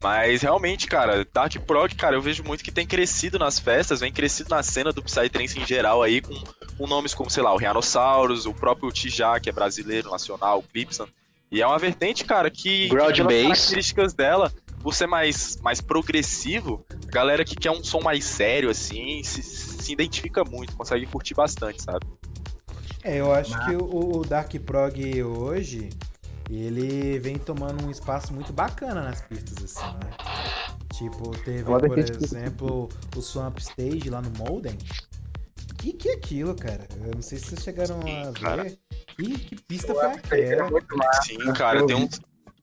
Mas realmente, cara, Dark Prog, cara, eu vejo muito que tem crescido nas festas, vem crescido na cena do Psytrance em geral aí, com, com nomes como, sei lá, o Rhinoceros, o próprio Tijá, que é brasileiro, nacional, o Clipson. E é uma vertente, cara, que, que Ground pelas bass. características dela, por ser mais, mais progressivo, a galera que quer um som mais sério, assim, se, se identifica muito, consegue curtir bastante, sabe? É, eu acho que o, o Dark Prog hoje, ele vem tomando um espaço muito bacana nas pistas, assim, né? Tipo, teve, É por exemplo, o Swamp Stage lá no Molden. Que que é aquilo, cara? Eu não sei se vocês chegaram Sim, a cara. ver. Ih, que pista foi Era aquela? Sim, cara, tem um.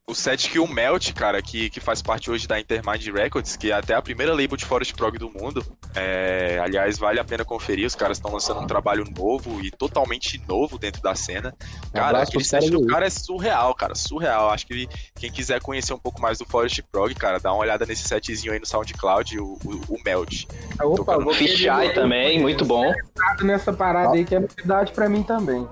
O set que o Melt, cara, que, que faz parte hoje da Intermind Records, que é até a primeira label de Forest Prog do mundo. É, aliás, vale a pena conferir. Os caras estão lançando um trabalho novo e totalmente novo dentro da cena. Cara, abraço aquele set do cara é surreal, cara. Surreal. Acho que quem quiser conhecer um pouco mais do Forest Prog, cara, dá uma olhada nesse setzinho aí no SoundCloud, o, o, o Melt. Opa, Tocando vou Fisheye também, muito bom. nessa parada aí que é novidade pra mim também.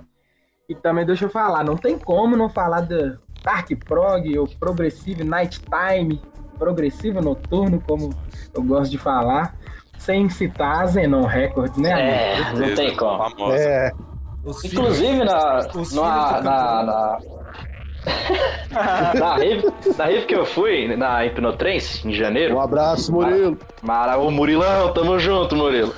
E também deixa eu falar, não tem como não falar da Dark Prog ou Progressive Nighttime, Progressivo Noturno, como eu gosto de falar, sem citar a Zenon Records, né? amigo? É, não tem como. Famosa. É, Os Inclusive na, os na, na, na, na, rave, na rave que eu fui, na Hipnotrance, em janeiro, um abraço, Murilo. Mara, ô Murilão, tamo junto, Murilo.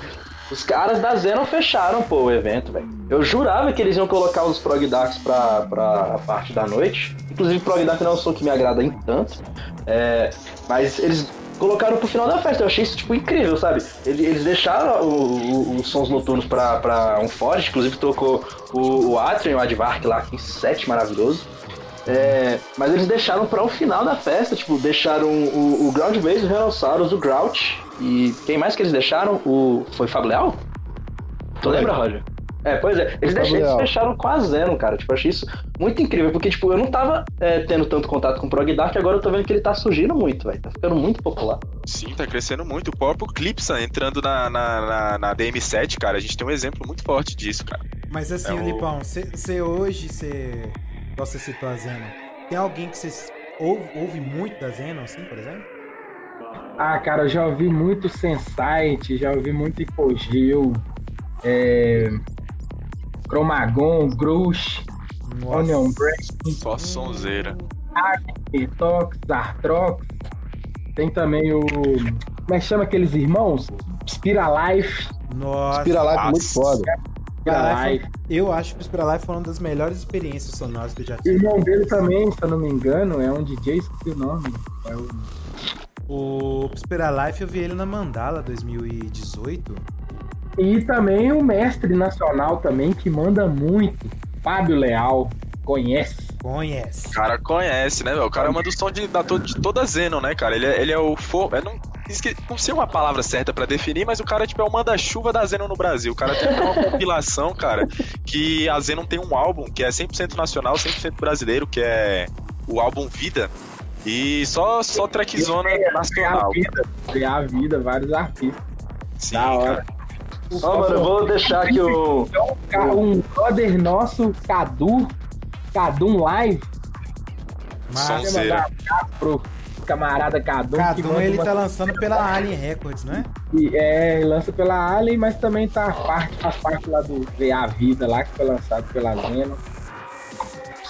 Os caras da Zenon fecharam, pô, o evento, velho. Eu jurava que eles iam colocar os Prog Darks pra, pra parte da noite. Inclusive, Prog Dark não é um som que me agrada em tanto. É, mas eles colocaram pro final da festa. Eu achei isso, tipo, incrível, sabe? Eles, deixaram o- o- os sons noturnos pra, pra um Forest. Inclusive, tocou o, o Atrium, o Advark lá, em set maravilhoso. É, mas eles deixaram para o final da festa, tipo, deixaram o, o Ground Base, o Rhinoceros, o Grouch e quem mais que eles deixaram? O foi Fábio Leal? Tu lembra, Roger? É, pois é. Eles, deixaram, eles fecharam com a Zeno, cara. Tipo, eu achei isso muito incrível, porque, tipo, eu não tava é, tendo tanto contato com o Prog Dark, agora eu tô vendo que ele tá surgindo muito, velho. Tá ficando muito popular. Sim, tá crescendo muito. O próprio Clipsa entrando na, na, na, na DM7, cara, a gente tem um exemplo muito forte disso, cara. Mas assim, É o- Lipão, você hoje, você. Você citou a Zeno. Tem alguém que você ouve, ouve muito da Zeno, assim, por exemplo? Ah, cara, eu já ouvi muito Sensight, já ouvi muito Hipogeu, é... Chromagon, Grush, Onion Break, Só sonzeira. Detox, Artrox, Tem também o. Como é que chama aqueles irmãos? Spira Life. Nossa. Spira Life é muito foda. Spira Life, eu acho que o Spira Life foi uma das melhores experiências sonoras que eu já O tive. irmão dele também, se eu não me engano, é um DJ, esqueci o nome. É o... O Spira Life eu vi ele na Mandala 2018. E também o mestre nacional também, que manda muito. Fábio Leal. Conhece. Conhece. O cara conhece, né, velho? O cara manda o som de, da, de toda a Zenon, né, cara? Ele é, ele é o. For, é, não, não sei uma palavra certa pra definir, mas o cara tipo, é o manda-chuva da Zenon no Brasil. O cara tem uma compilação, cara, que a Zenon tem um álbum que é 100% nacional, 100% brasileiro, que é o álbum Vida. E só, só trackzona a nacional. vida. É a vida, vários artistas. Sim, Da hora. cara. Ó, mano, eu vou deixar aqui o. Um brother nosso, Cadu, Cadu Live, Mas mandar um abraço pro camarada Cadu. que Cadu manda ele uma- tá lançando pela Alien Records, não é? que, É, lança pela Alien, mas também tá parte, faz parte lá do VA Vida lá, que foi lançado pela Zeno.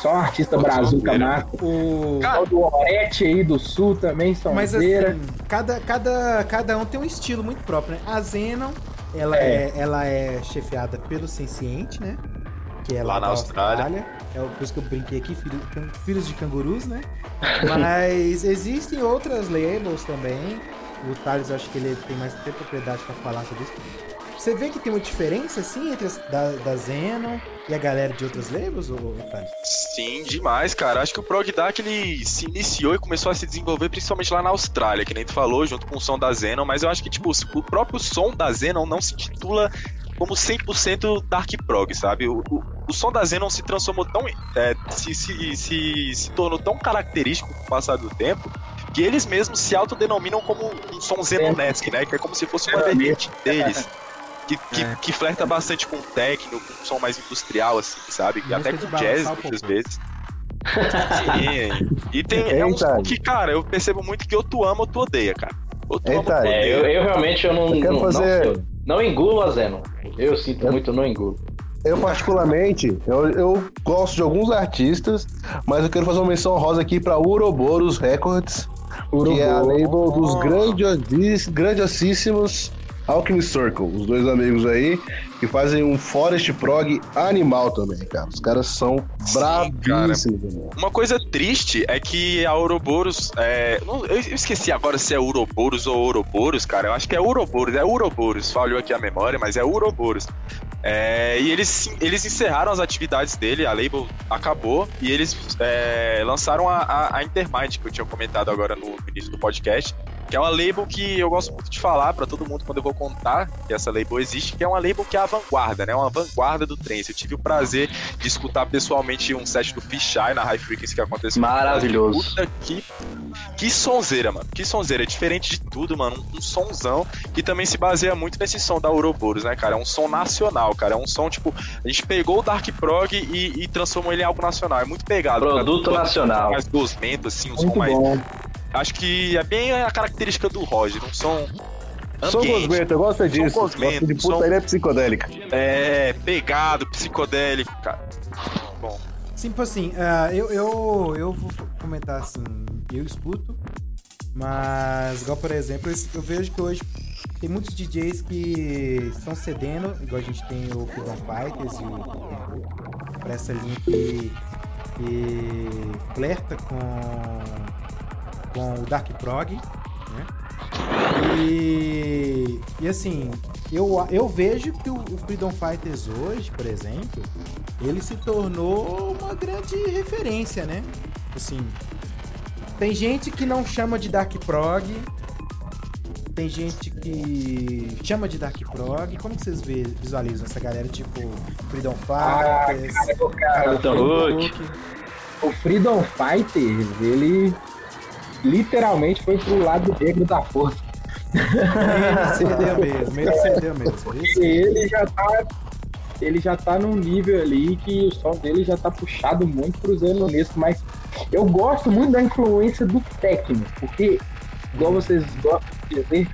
Só um artista brazuca massa. O... Cara, do Orete aí do Sul também, são Mas assim, cada, cada, cada um tem um estilo muito próprio, né? A Zenon, ela é, ela é chefiada pelo Senciente, né? Que é lá, Lá na da Austrália. É por isso que eu brinquei aqui, filho, can- filhos de cangurus, né? Mas existem outras labels também. O Thales, eu acho que ele tem mais propriedade pra falar sobre isso. Você vê que tem uma diferença, assim, entre as, da, da Zenon e a galera de outras labels, Thales? Sim, demais, cara. Acho que o Prog Dark ele se iniciou e começou a se desenvolver principalmente lá na Austrália, que nem tu falou, junto com o som da Zenon, mas eu acho que tipo, o próprio som da Zenon não se intitula como 100% Dark Prog, sabe? O, o, o som da Zenon se transformou tão. é, se, se, se, se tornou tão característico com o passar do tempo que eles mesmos se autodenominam como um som Zenonesque, né? Que é como se fosse uma vertente deles. Que, que, É. que flerta bastante com techno, com um som mais industrial, assim, sabe? E até com jazz, muitas vezes. Sim. E tem, é um Eita. som que, cara, eu percebo muito que ou tu ama ou tu odeia, cara. Ou tu ama ou tu Eita. É, eu, eu realmente eu não, Eu quero não, fazer- não, não engulo a Zeno. Eu sinto Eu- muito, não engulo. Eu, particularmente, eu, eu gosto de alguns artistas, mas eu quero fazer uma menção rosa aqui para Uroboros Records, que é a label dos grandiosís- grandiosíssimos Alchemy Circle, os dois amigos aí, que fazem um Forest Prog animal também, cara. Os caras são Sim, bravíssimos. né? Uma coisa triste é que a Ouroboros. É, eu esqueci agora se é Ouroboros ou Ouroboros, cara. Eu acho que é Ouroboros, é Ouroboros. Falhou aqui a memória, mas é Ouroboros. É, e eles, eles encerraram as atividades dele, a label acabou, e eles é, lançaram a, a, a Intermind, que eu tinha comentado agora no início do podcast. Que é uma label que eu gosto muito de falar pra todo mundo quando eu vou contar que essa label existe, que é uma label que é a vanguarda, né? Uma vanguarda do trance. Eu tive o prazer de escutar pessoalmente um set do Fisheye na High Frequency que aconteceu. Maravilhoso. Puta que, que sonzeira, mano. Que sonzeira. É diferente de tudo, mano. Um, um sonzão que também se baseia muito nesse som da Ouroboros, né, cara? É um som nacional, cara. É um som, tipo, a gente pegou o Dark Prog e, e transformou ele em algo nacional. É muito pegado. Produto cara. nacional. Mais gosmento, assim, um som Muito mais. bom. Acho que é bem a característica do Roger. Um som. Sou Gosmento, eu gosto disso. Gosmento, Gosto de som- putaria psicodélica. É, pegado, psicodélico, cara. Bom, Tipo assim, ah, eu, eu, eu vou comentar assim, eu escuto, mas igual por exemplo, eu, vejo que hoje tem muitos DJs que estão cedendo, igual a gente tem o Freedom Fighters e o pra essa linha que, que flerta com, com o Dark Prog, né? E, e assim, eu, eu vejo que o, o Freedom Fighters hoje, por exemplo, ele se tornou uma grande referência, né? Assim, tem gente que não chama de Dark Prog, tem gente que chama de Dark Prog. Como que vocês vê- visualizam essa galera, tipo Freedom Ah, Fighters, cara, o cara, Capitão Hook. o Freedom Fighters, ele literalmente foi pro lado negro da força. Ele cedeu mesmo, ele cedeu mesmo. Esse- E ele já tá. Ele já tá num nível ali que o som dele já tá puxado muito pro zenonesco, mas eu gosto muito da influência do técnico, porque, igual vocês gostam de dizer,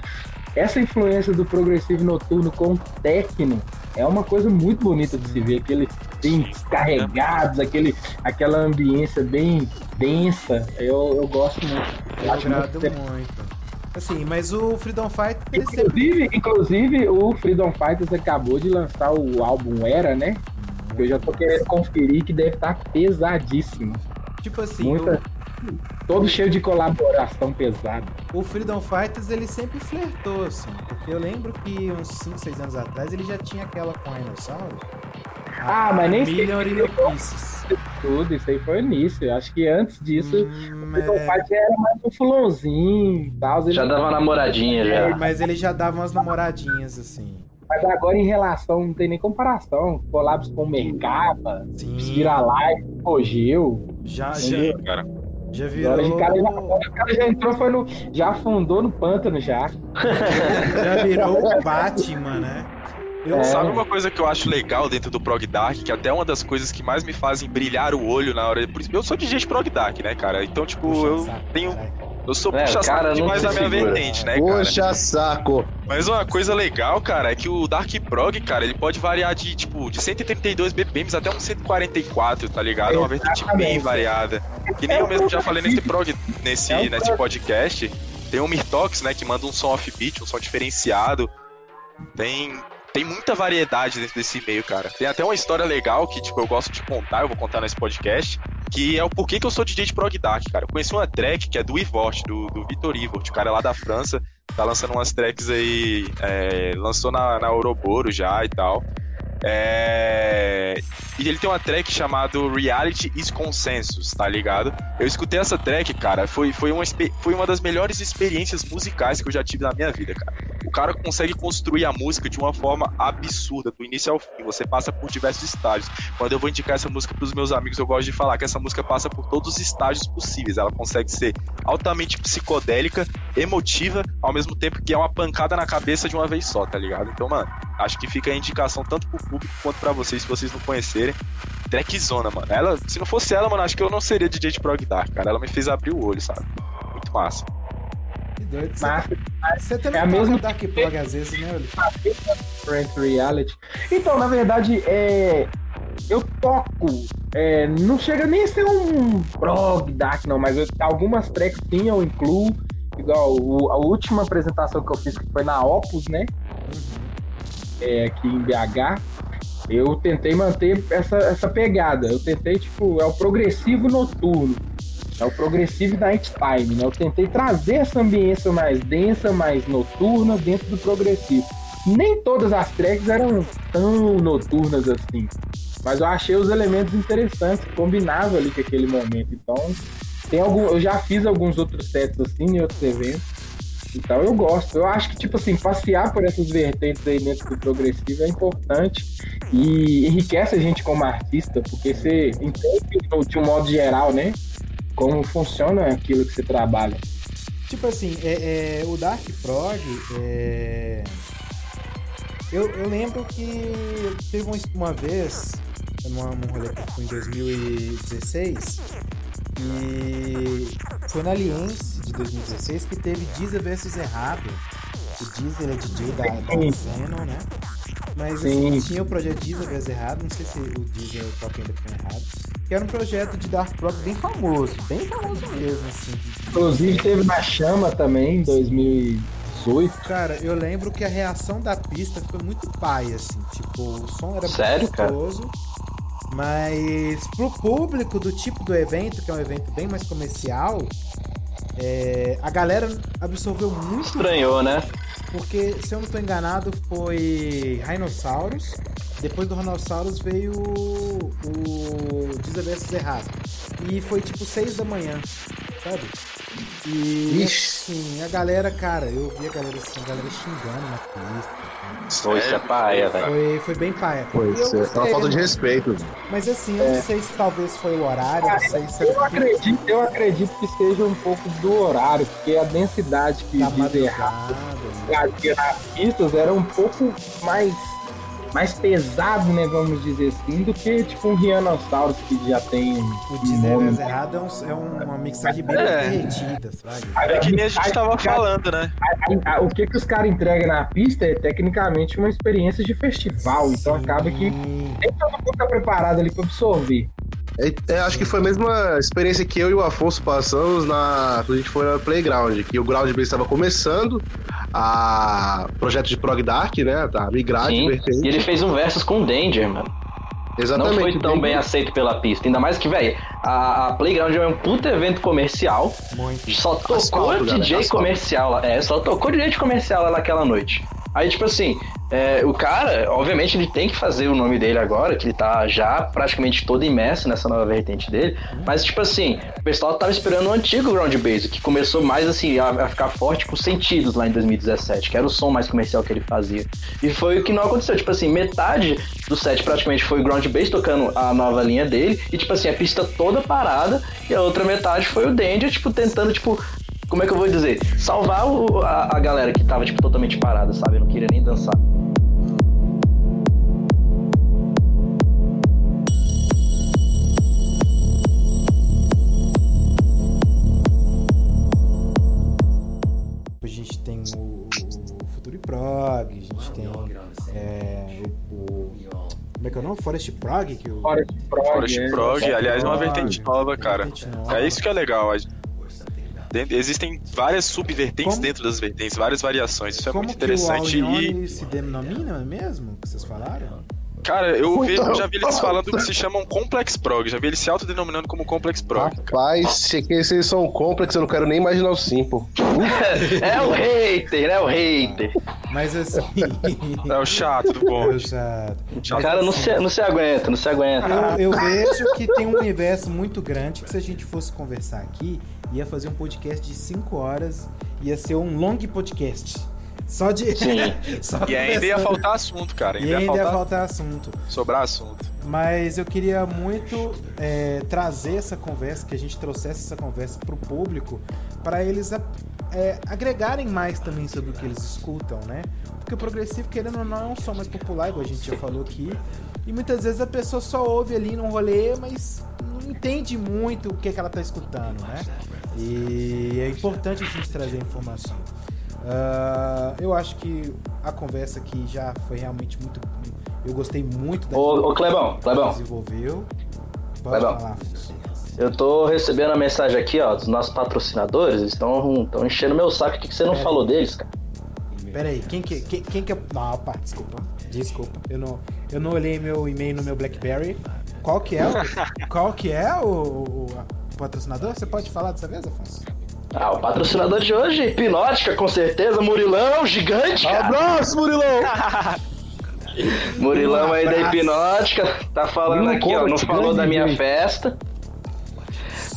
essa influência do progressivo noturno com o techno é uma coisa muito bonita de se ver, aqueles beats carregados, aquele, aquela ambiência bem densa, eu, eu gosto muito. Eu acho agrado muito muito. Assim, mas o Freedom Fight. ele sempre- Inclusive, inclusive, o Freedom Fighters acabou de lançar o álbum Era, né? Eu já tô querendo conferir que deve estar pesadíssimo. Tipo assim, Muita, todo cheio de colaboração pesada. o, Freedom Fighters ele sempre flertou, assim. Porque eu lembro que uns 5, 6 anos atrás ele já tinha aquela com a Rhinosaurus. Ah, mas nem sei. Tudo, isso aí foi início. Eu acho que antes disso, Hum, o é, Fighter era mais um fulãozinho tal. Já dava uma namoradinha já. mas ele já dava umas namoradinhas, assim. Mas agora em relação, não tem nem comparação. Collabs com o Mercaba, Sim. Vira Live, Apogeu. Já, já? Cara, já Agora virou. o cara, já, o cara já entrou, foi no. Já afundou no pântano já. Já virou o Batman, né? Eu, É. sabe uma coisa que eu acho legal dentro do Prog Dark, que até uma das coisas que mais me fazem brilhar o olho na hora. Eu sou DJ de Prog Dark, né, cara? Então, tipo, Puxa eu saco, tenho. caralho. Eu sou É, puxa cara, saco não demais na minha vertente, né, cara? Poxa, saco. Mas uma coisa legal, cara, é que o Dark Prog, cara, ele pode variar de, tipo, de 132 BPMs até uns 144, tá ligado? É uma vertente bem variada. Que nem É eu um mesmo já falei nesse prog, É nesse, um nesse podcast. Tem o Mirtox, né, que manda um som offbeat, um som diferenciado. Tem, tem muita variedade dentro desse meio, cara. Tem até uma história legal que, tipo, eu gosto de contar, eu vou contar nesse podcast, que é o porquê que eu sou DJ de prog dark, cara. Eu conheci uma track que é do Ivort, do, do Vitor Ivort, o cara lá da França, tá lançando umas tracks aí, é, lançou na, na Ouroboros já e tal. É... E ele tem uma track chamada Reality is Consensus, tá ligado? Eu escutei essa track, cara, foi, foi, uma, foi uma das melhores experiências musicais que eu já tive na minha vida, cara. O cara consegue construir a música de uma forma absurda, do início ao fim. Você passa por diversos estágios. Quando eu vou indicar essa música pros meus amigos, eu gosto de falar que essa música passa por todos os estágios possíveis. Ela consegue ser altamente psicodélica, emotiva, ao mesmo tempo que é uma pancada na cabeça de uma vez só, tá ligado? Então, mano, acho que fica a indicação tanto pro público quanto pra vocês, se vocês não conhecerem. Trackzona, mano. Ela, se não fosse ela, mano, acho que eu não seria DJ de prog dark, cara. Ela me fez abrir o olho, sabe? Muito massa. Que doido. Você, Mas você também É a mesma- Dark Prog às vezes, né? Trent Reality. Então, na verdade, é, eu toco. é, não chega nem a ser um prog dark, não, mas eu- algumas tracks sim eu incluo. Igual o- a última apresentação que eu fiz, que foi na Opus, né? É, aqui em BH. Eu tentei manter essa, essa pegada. Eu tentei, tipo, é o progressivo noturno. É o progressivo night time, né? Eu tentei trazer essa ambiência mais densa, mais noturna dentro do progressivo. Nem todas as tracks eram tão noturnas assim. Mas eu achei os elementos interessantes, que combinavam ali com aquele momento. Então, tem algum, eu já fiz alguns outros sets assim em outros eventos. Então eu gosto. Eu acho que, tipo assim, passear por essas vertentes aí dentro do progressivo é importante e enriquece a gente como artista, porque você entende de um modo geral, né? Como funciona aquilo que você trabalha. Tipo assim, é, é, o Dark Prog, é... eu, eu lembro que teve uma, vez, num rolê em 2016, e foi na Aliense de 2016 que teve Deezer versus Errado. O Deezer é DJ da, da Sim. Xenon, né? Mas assim, Sim. tinha o projeto Deezer versus Errado, não sei se o Deezer toca ainda com errado, que era um projeto de Dark Prog bem famoso, bem famoso mesmo, assim. Inclusive teve na Chama também, em 2018. Cara, eu lembro que a reação da pista foi muito paia, assim. Tipo, o som era Sério, muito cara? Mas pro público do tipo do evento, que é um evento bem mais comercial, é, a galera absorveu muito Estranhou, né? porque, se eu não tô enganado, foi Rhinosaurus. Depois do Rhinosaurus veio o, o Desaversos Errado. E foi tipo 6 da manhã, sabe? E assim, a galera, cara, eu vi a galera assim, a galera xingando na pista. Pô, isso é paia, velho. Foi, foi bem paia. Pois eu é, é uma falta de né? respeito. Mas assim, eu não sei se talvez foi o horário, não sei se Eu acredito, eu acredito que seja um pouco do horário, porque a densidade que da diz errado né? nas pistas era um pouco mais, mais pesado, né, vamos dizer assim, do que tipo um Rhinosaurus que já tem O um Deezer nome. errado é, um- é uma mixagem bem É. derretida, sabe? É que nem a gente tava falando, né? A- a- O que, que os caras entregam na pista é tecnicamente uma experiência de festival, então Sim. acaba que nem todo mundo tá preparado ali para absorver. É, é, acho que foi a mesma experiência que eu e o Afonso passamos na, quando a gente foi na Playground, que o Ground Base estava começando, a projeto de Prog Dark, né? Tá migrar Sim. E ele fez um versus com o Danger, mano. Exatamente. Não foi tão bem aceito pela pista. Ainda mais que, velho, a, a Playground é um puta evento comercial. Muito. Só tocou Asfalto, galera, DJ asfalto. comercial lá. É, só tocou DJ comercial lá naquela noite. Aí, tipo assim, é, o cara, obviamente, ele tem que fazer o nome dele agora, que ele tá já praticamente todo imerso nessa nova vertente dele. Mas, tipo assim, o pessoal tava esperando o antigo Ground Base, que começou mais assim, a, a ficar forte com sentidos lá em 2017, que era o som mais comercial que ele fazia. E foi o que não aconteceu. Tipo assim, metade do set praticamente foi o Ground Base tocando a nova linha dele, e, tipo assim, a pista toda parada, e a outra metade foi o Danger, tipo, tentando, tipo, como é que eu vou dizer? Salvar o- a, a galera que tava, tipo, totalmente parada, sabe? Não queria nem dançar. A gente tem o, o Futuro Prog, a gente tem é, o, o- Como é que é o nome? Forest Prog? Que o, Forest Prog. Forest é. Prog, aliás, é uma vertente nova, cara. vertente nova. É isso que é legal. a- Dentro- Existem várias subvertentes Como- dentro das vertentes, várias variações. Isso é Como muito que o interessante. All in E, se denomina mesmo? Que vocês falaram? Cara, eu, já vi eles falando que se chamam Complex Prog. Já vi eles se autodenominando como Complex Prog. Rapaz, se que esses são complexos, eu não quero nem imaginar o Simple. É o hater, é o hater. Mas assim. É o chato do bonde. Exato. Chato. Cara, não se, não se aguenta, não se aguenta. Eu, eu vejo que tem um universo muito grande que se a gente fosse conversar aqui, ia fazer um podcast de 5 horas, ia ser um long podcast. Só de. Sim. só E ainda ia faltar assunto, cara. E Ainda ia ainda ia faltar faltar assunto. sobrar assunto. Mas eu queria muito é, trazer essa conversa, que a gente trouxesse essa conversa pro público, para eles é, agregarem mais também sobre o que eles escutam, né? Porque o progressivo, querendo ou não, é um som mais popular, igual a gente já falou aqui. E muitas vezes a pessoa só ouve ali num rolê, mas não entende muito o que, é que ela tá escutando, né? E é importante a gente trazer informação. Ah, eu acho que a conversa aqui já foi realmente muito. Eu gostei muito da Ô, ô Clebão, Clebão, desenvolveu. Pode Clebão. falar, eu tô recebendo a mensagem aqui, ó, dos nossos patrocinadores, eles estão estão enchendo meu saco. O que, que você não É. falou deles, cara? Pera aí, quem que, quem, quem que é. Não, pá, desculpa. Desculpa. Eu não, eu não olhei meu e-mail no meu Blackberry. Qual que é o. qual que é o, o- o patrocinador? Você pode falar dessa vez, Afonso? Ah, o patrocinador de hoje, Hipnótica, com certeza, Murilão, gigante, cara. Abraço, Murilão! Murilão aí da. Hipnótica, tá falando Murilo aqui, ó, não Kobat, falou da minha DJ. festa.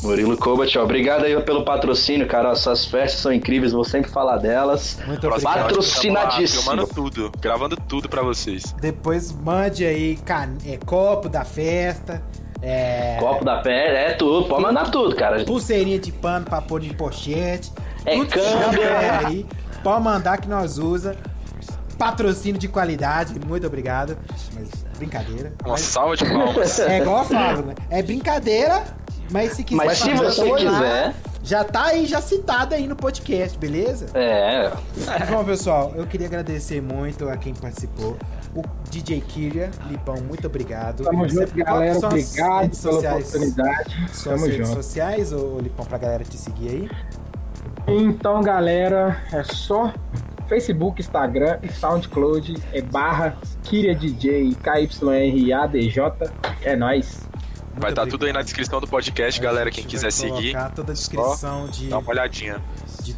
Murilo Kobat, ó, obrigado aí pelo patrocínio, cara, ó, suas festas são incríveis, vou sempre falar delas. Muito obrigado. Patrocinadíssimo. Tamo lá, Filmando tudo, gravando tudo pra vocês. Depois mande aí can... é, copo da festa. É, Copo da pele, é tudo, pode mandar tudo, cara. pulseirinha de pano pra pôr em pochete. É Tudo que câmbio. pode mandar que nós usa. Patrocínio de qualidade, muito obrigado. Mas brincadeira. Uma Mas- salva de palmas. é igual eu falo, né? É brincadeira, mas se quiser. Mas se você quiser, Já tá aí, já citado aí no podcast, beleza? é, Bom, pessoal, eu queria agradecer muito a quem participou. O DJ Kyria, Lipão, muito obrigado. Tamo Você- junto, galera. Obrigado pela sociais- oportunidade. Suas Tamo redes junto. sociais, ô, Lipão, pra galera te seguir aí. Então, galera, é só Facebook, Instagram e SoundCloud é barra Kyria DJ KYRADJ. É nóis. Muito Vai estar obrigado. tudo aí na descrição do podcast, A galera. Quem quiser seguir, toda a descrição de, dá uma olhadinha. de-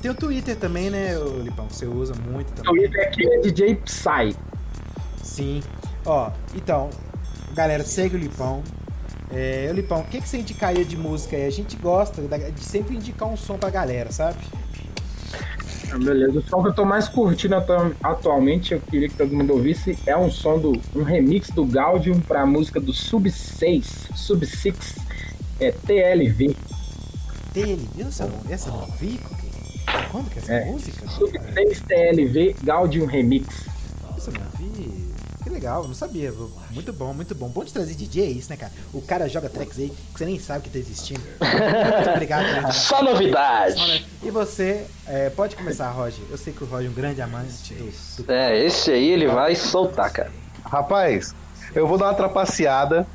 Tem o Twitter também, né, ô, Lipão? Você usa muito também. Twitter é Kyria DJ Psy. Sim. Ó, então, galera, segue o Lipão. É, Lipão, o que, que você indicaria de música aí? A gente gosta de sempre indicar um som pra galera, sabe? Ah, Beleza. O som que eu tô mais curtindo atu- atualmente, eu queria que todo mundo ouvisse, é um som do. um remix do Gaudium pra música do Sub 6, Sub 6, é TLV. Viu? Essa, não- essa eu não vi? Quando que é essa É. música? Sub 6 TLV Gaudium Remix. Vi. Que legal, não sabia. Muito bom, muito bom. Bom de trazer DJ é isso, né, cara? O cara joga tracks aí que você nem sabe que tá existindo. Muito obrigado. pela só novidade. E você, é, pode começar, Roger. Eu sei que o Roger é um grande amante do, do É, esse aí ele vai soltar, cara. Rapaz, eu vou dar uma trapaceada,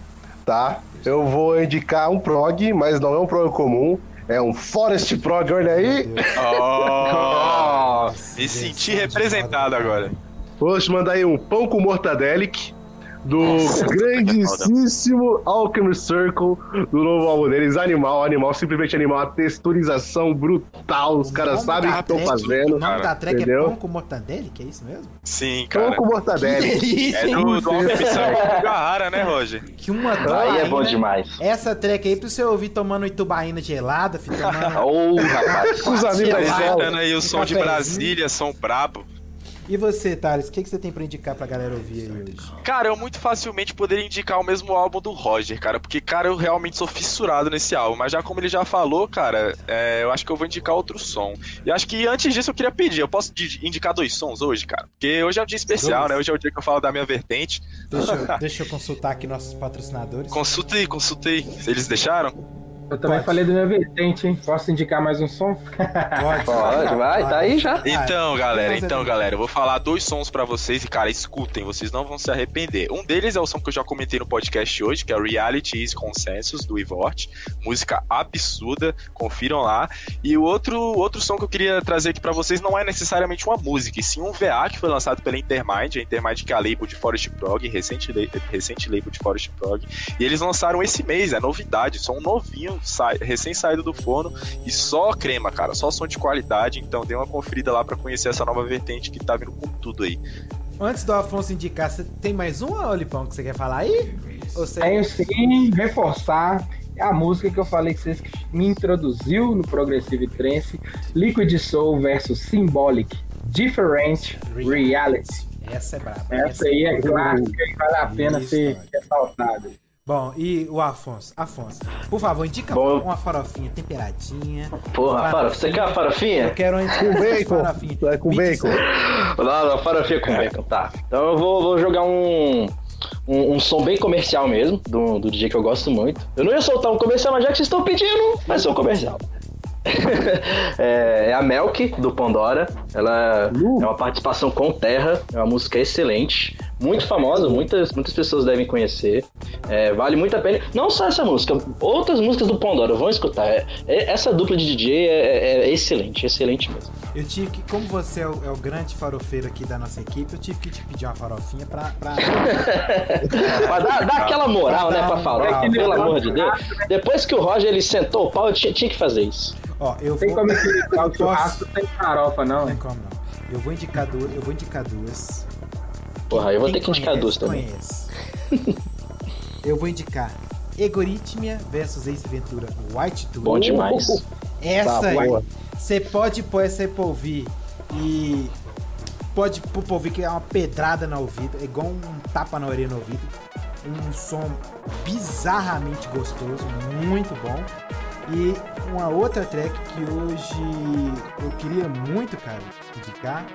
tá? Eu vou indicar um prog, mas não é um prog comum. É um Forest Prog, olha aí. Oh, Nossa, me senti representado agora. Vou te mandar aí um pão com mortadelic do grandíssimo Alchemist Circle do novo álbum deles, Animal, Animal, simplesmente Animal, uma texturização brutal, os caras sabem o que estão fazendo. O nome da track entendeu? é Pão com Mortadele, que é isso mesmo? Sim, Pão cara. com mortadelic. delícia, É hein? do, do do Gahara, né, Roger? Que uma Aí é bom tubaína- demais. Essa track aí pra você ouvir tomando itubaína gelada, filho, tomando... Ô, rapaz. Os amigos da. Apresentando aí o som de. Brasília, som brabo. E você, Thales, o que, que você tem pra indicar pra galera ouvir aí hoje? Cara, eu muito facilmente poderia indicar o mesmo álbum do Roger, cara, porque, cara, eu realmente sou fissurado nesse álbum. Mas já como ele já falou, cara, é, eu acho que eu vou indicar outro som. E acho que antes disso eu queria pedir, eu posso di- indicar dois sons hoje, cara? Porque hoje é um dia especial, Dois? né? Hoje é o dia que eu falo da minha vertente. Deixa eu, deixa eu consultar aqui nossos patrocinadores. Consultei, consultei. Eles deixaram? Eu também Pode. falei do meu vertente, hein? Posso indicar mais um som? Pode, Pode, vai, tá aí já. Então, galera, então, galera, eu vou falar dois sons pra vocês e, cara, escutem, vocês não vão se arrepender. Um deles é o som que eu já comentei no podcast hoje, que é Reality is Consensus, do Ivort. Música absurda, confiram lá. E o outro, outro som que eu queria trazer aqui pra vocês não é necessariamente uma música, e sim um VA que foi lançado pela Intermind, a Intermind que é a label de Forest Prog, recente, recente label de Forest Prog. E eles lançaram esse mês, é novidade, som novinho, sai- recém saído do forno, e só crema, cara, só som de qualidade. Então dê uma conferida lá pra conhecer essa nova vertente que tá vindo com tudo aí. Antes do Afonso indicar, você tem mais um, Olipão, que você quer falar aí? Ou você... Tenho sim, reforçar a música que eu falei que vocês me introduziu no Progressive Trance, Liquid Soul versus Symbolic, Different Reality. Essa é braba. Essa aí é clássica e vale a pena ser ressaltada. Bom, e o Afonso? Afonso, por favor, indica Bom. uma farofinha temperadinha. Porra, fara, você quer uma Eu farofinha? quero uma Com bacon. farofinha. É com bacon. Não, não, farofinha com bacon, tá. Então eu vou, vou jogar um, um, um som bem comercial mesmo, do, do DJ que eu gosto muito. Eu não ia soltar um comercial, mas já que vocês estão pedindo, vai ser um comercial. é, é a Melk, do Pandora. Ela é uma participação com Terra, é uma música excelente, muito famosa, muitas, muitas pessoas devem conhecer. É, vale muito a pena. Não só essa música, outras músicas do Pandora, vão escutar. É- é- essa dupla de DJ é, é- é excelente, excelente mesmo. Eu tive que, como você é o, o grande farofeiro aqui da nossa equipe, eu tive que te pedir uma farofinha pra. pra... Pra dar, dar aquela moral, né, pra falar, Moral. pelo amor de Deus. Depois que o Roger ele sentou o pau, eu tinha, tinha que fazer isso. Ó, eu Tem vou. como equilibrar o churrasco sem farofa, Não não. tem como não. Eu vou indicar duas. Eu vou indicar duas. Porra, eu vou ter que indicar duas também. Conhece. eu vou indicar Egoritmia versus Ace Ventura White Tour. Bom demais. Essa Tá, aí, você pode pôr essa aí pra ouvir e pode pôr pra ouvir que é uma pedrada no ouvido, é igual um tapa na orelha no ouvido. Um som bizarramente gostoso, muito bom. E uma outra track que hoje eu queria muito, cara, indicar.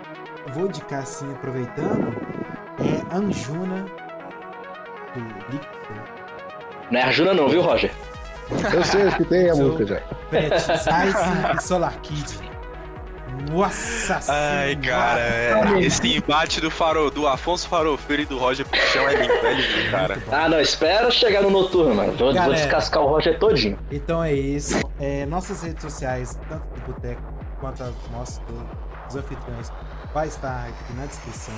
Vou indicar assim, aproveitando, é Anjuna do. Não é Arjuna não, viu, Roger? Eu sei que tem a música já. Pet, Size e Solar Kid. Nossa Ai, cara, é, esse embate do, faro, do Afonso Farofeiro e do Roger Puxão é lindo, é lindo, cara. Ah, não, espera chegar no noturno, mano. Vou, vou Galera. descascar o Roger todinho. Então é isso. É, nossas redes sociais, tanto do Boteco quanto as nossas do- dos anfitriões, vai estar aqui na descrição.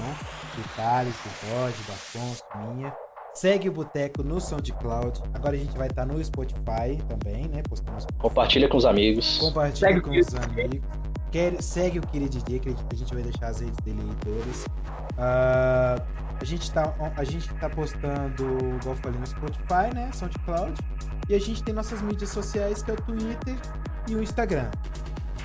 Do Thales, do Rod, do Afonso, minha. Segue o Boteco no SoundCloud. Agora a gente vai estar no Spotify também, né? Postando Compartilha com os amigos. Compartilha Segue com os amigos. Quer, segue o Kiri DJ, que a gente vai deixar as redes dele aí todas. Ah, a, gente tá, a gente tá postando, igual eu falei, no Spotify, né? SoundCloud. E a gente tem nossas mídias sociais, que é o Twitter e o Instagram.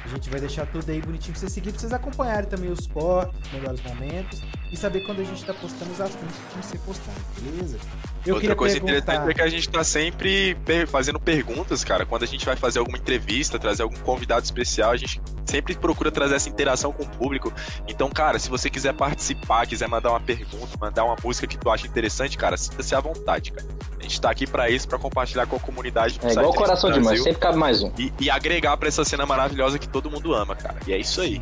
A gente vai deixar tudo aí bonitinho pra vocês seguirem, pra vocês acompanharem também os cortes, melhores momentos e saber quando a gente tá postando os assuntos que vão ser postados, beleza? Eu Outra coisa interessante é que a gente tá sempre fazendo perguntas, cara. Quando a gente vai fazer alguma entrevista, trazer algum convidado especial, a gente sempre procura trazer essa interação com o público. Então, cara, se você quiser participar, quiser mandar uma pergunta, mandar uma música que tu acha interessante, cara, sinta-se à vontade, cara. A gente tá aqui pra isso, pra compartilhar com a comunidade do É igual o coração de mãe, sempre cabe mais um. e, e agregar pra essa cena maravilhosa que todo mundo ama, cara. E é isso aí.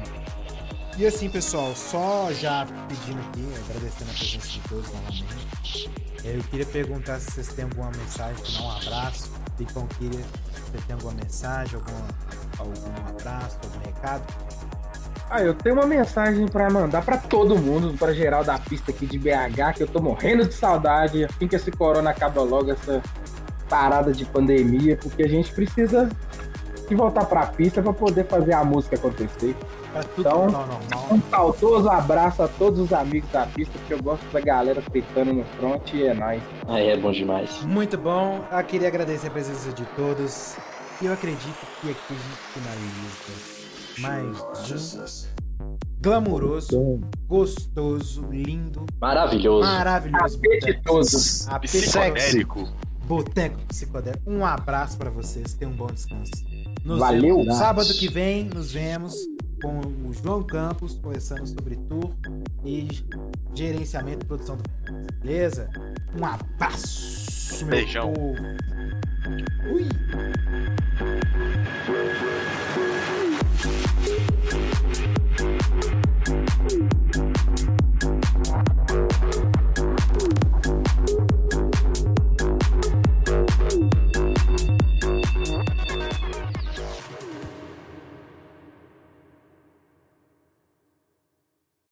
E assim, pessoal, só já pedindo aqui, agradecendo a presença de todos novamente. Eu queria perguntar se vocês têm alguma mensagem, dar um abraço. Pipão queria, se você tem alguma mensagem, alguma, algum abraço, algum recado. Ah, eu tenho uma mensagem pra mandar pra todo mundo, pra geral da pista aqui de BH, que eu tô morrendo de saudade. Assim que esse corona acaba logo, essa parada de pandemia, porque a gente precisa de voltar pra pista pra poder fazer a música acontecer. Pra tudo Então. Um saudoso abraço a todos os amigos da pista, porque eu gosto da galera fritando no front e é nóis. Aí é bom demais. Muito bom. Eu queria agradecer a presença de todos. E eu acredito que aqui a gente finaliza mais um glamouroso, gostoso, lindo, Maravilhoso. maravilhoso Apetitoso. Boteco. Psicodélico. Boteco Psicodélico. Um abraço pra vocês. Tenham um bom descanso. Nos Valeu. vemos sábado que vem. Nos vemos com o João Campos conversando sobre tour e gerenciamento e produção do beleza? Um abraço. meu Beijão. povo. Ui.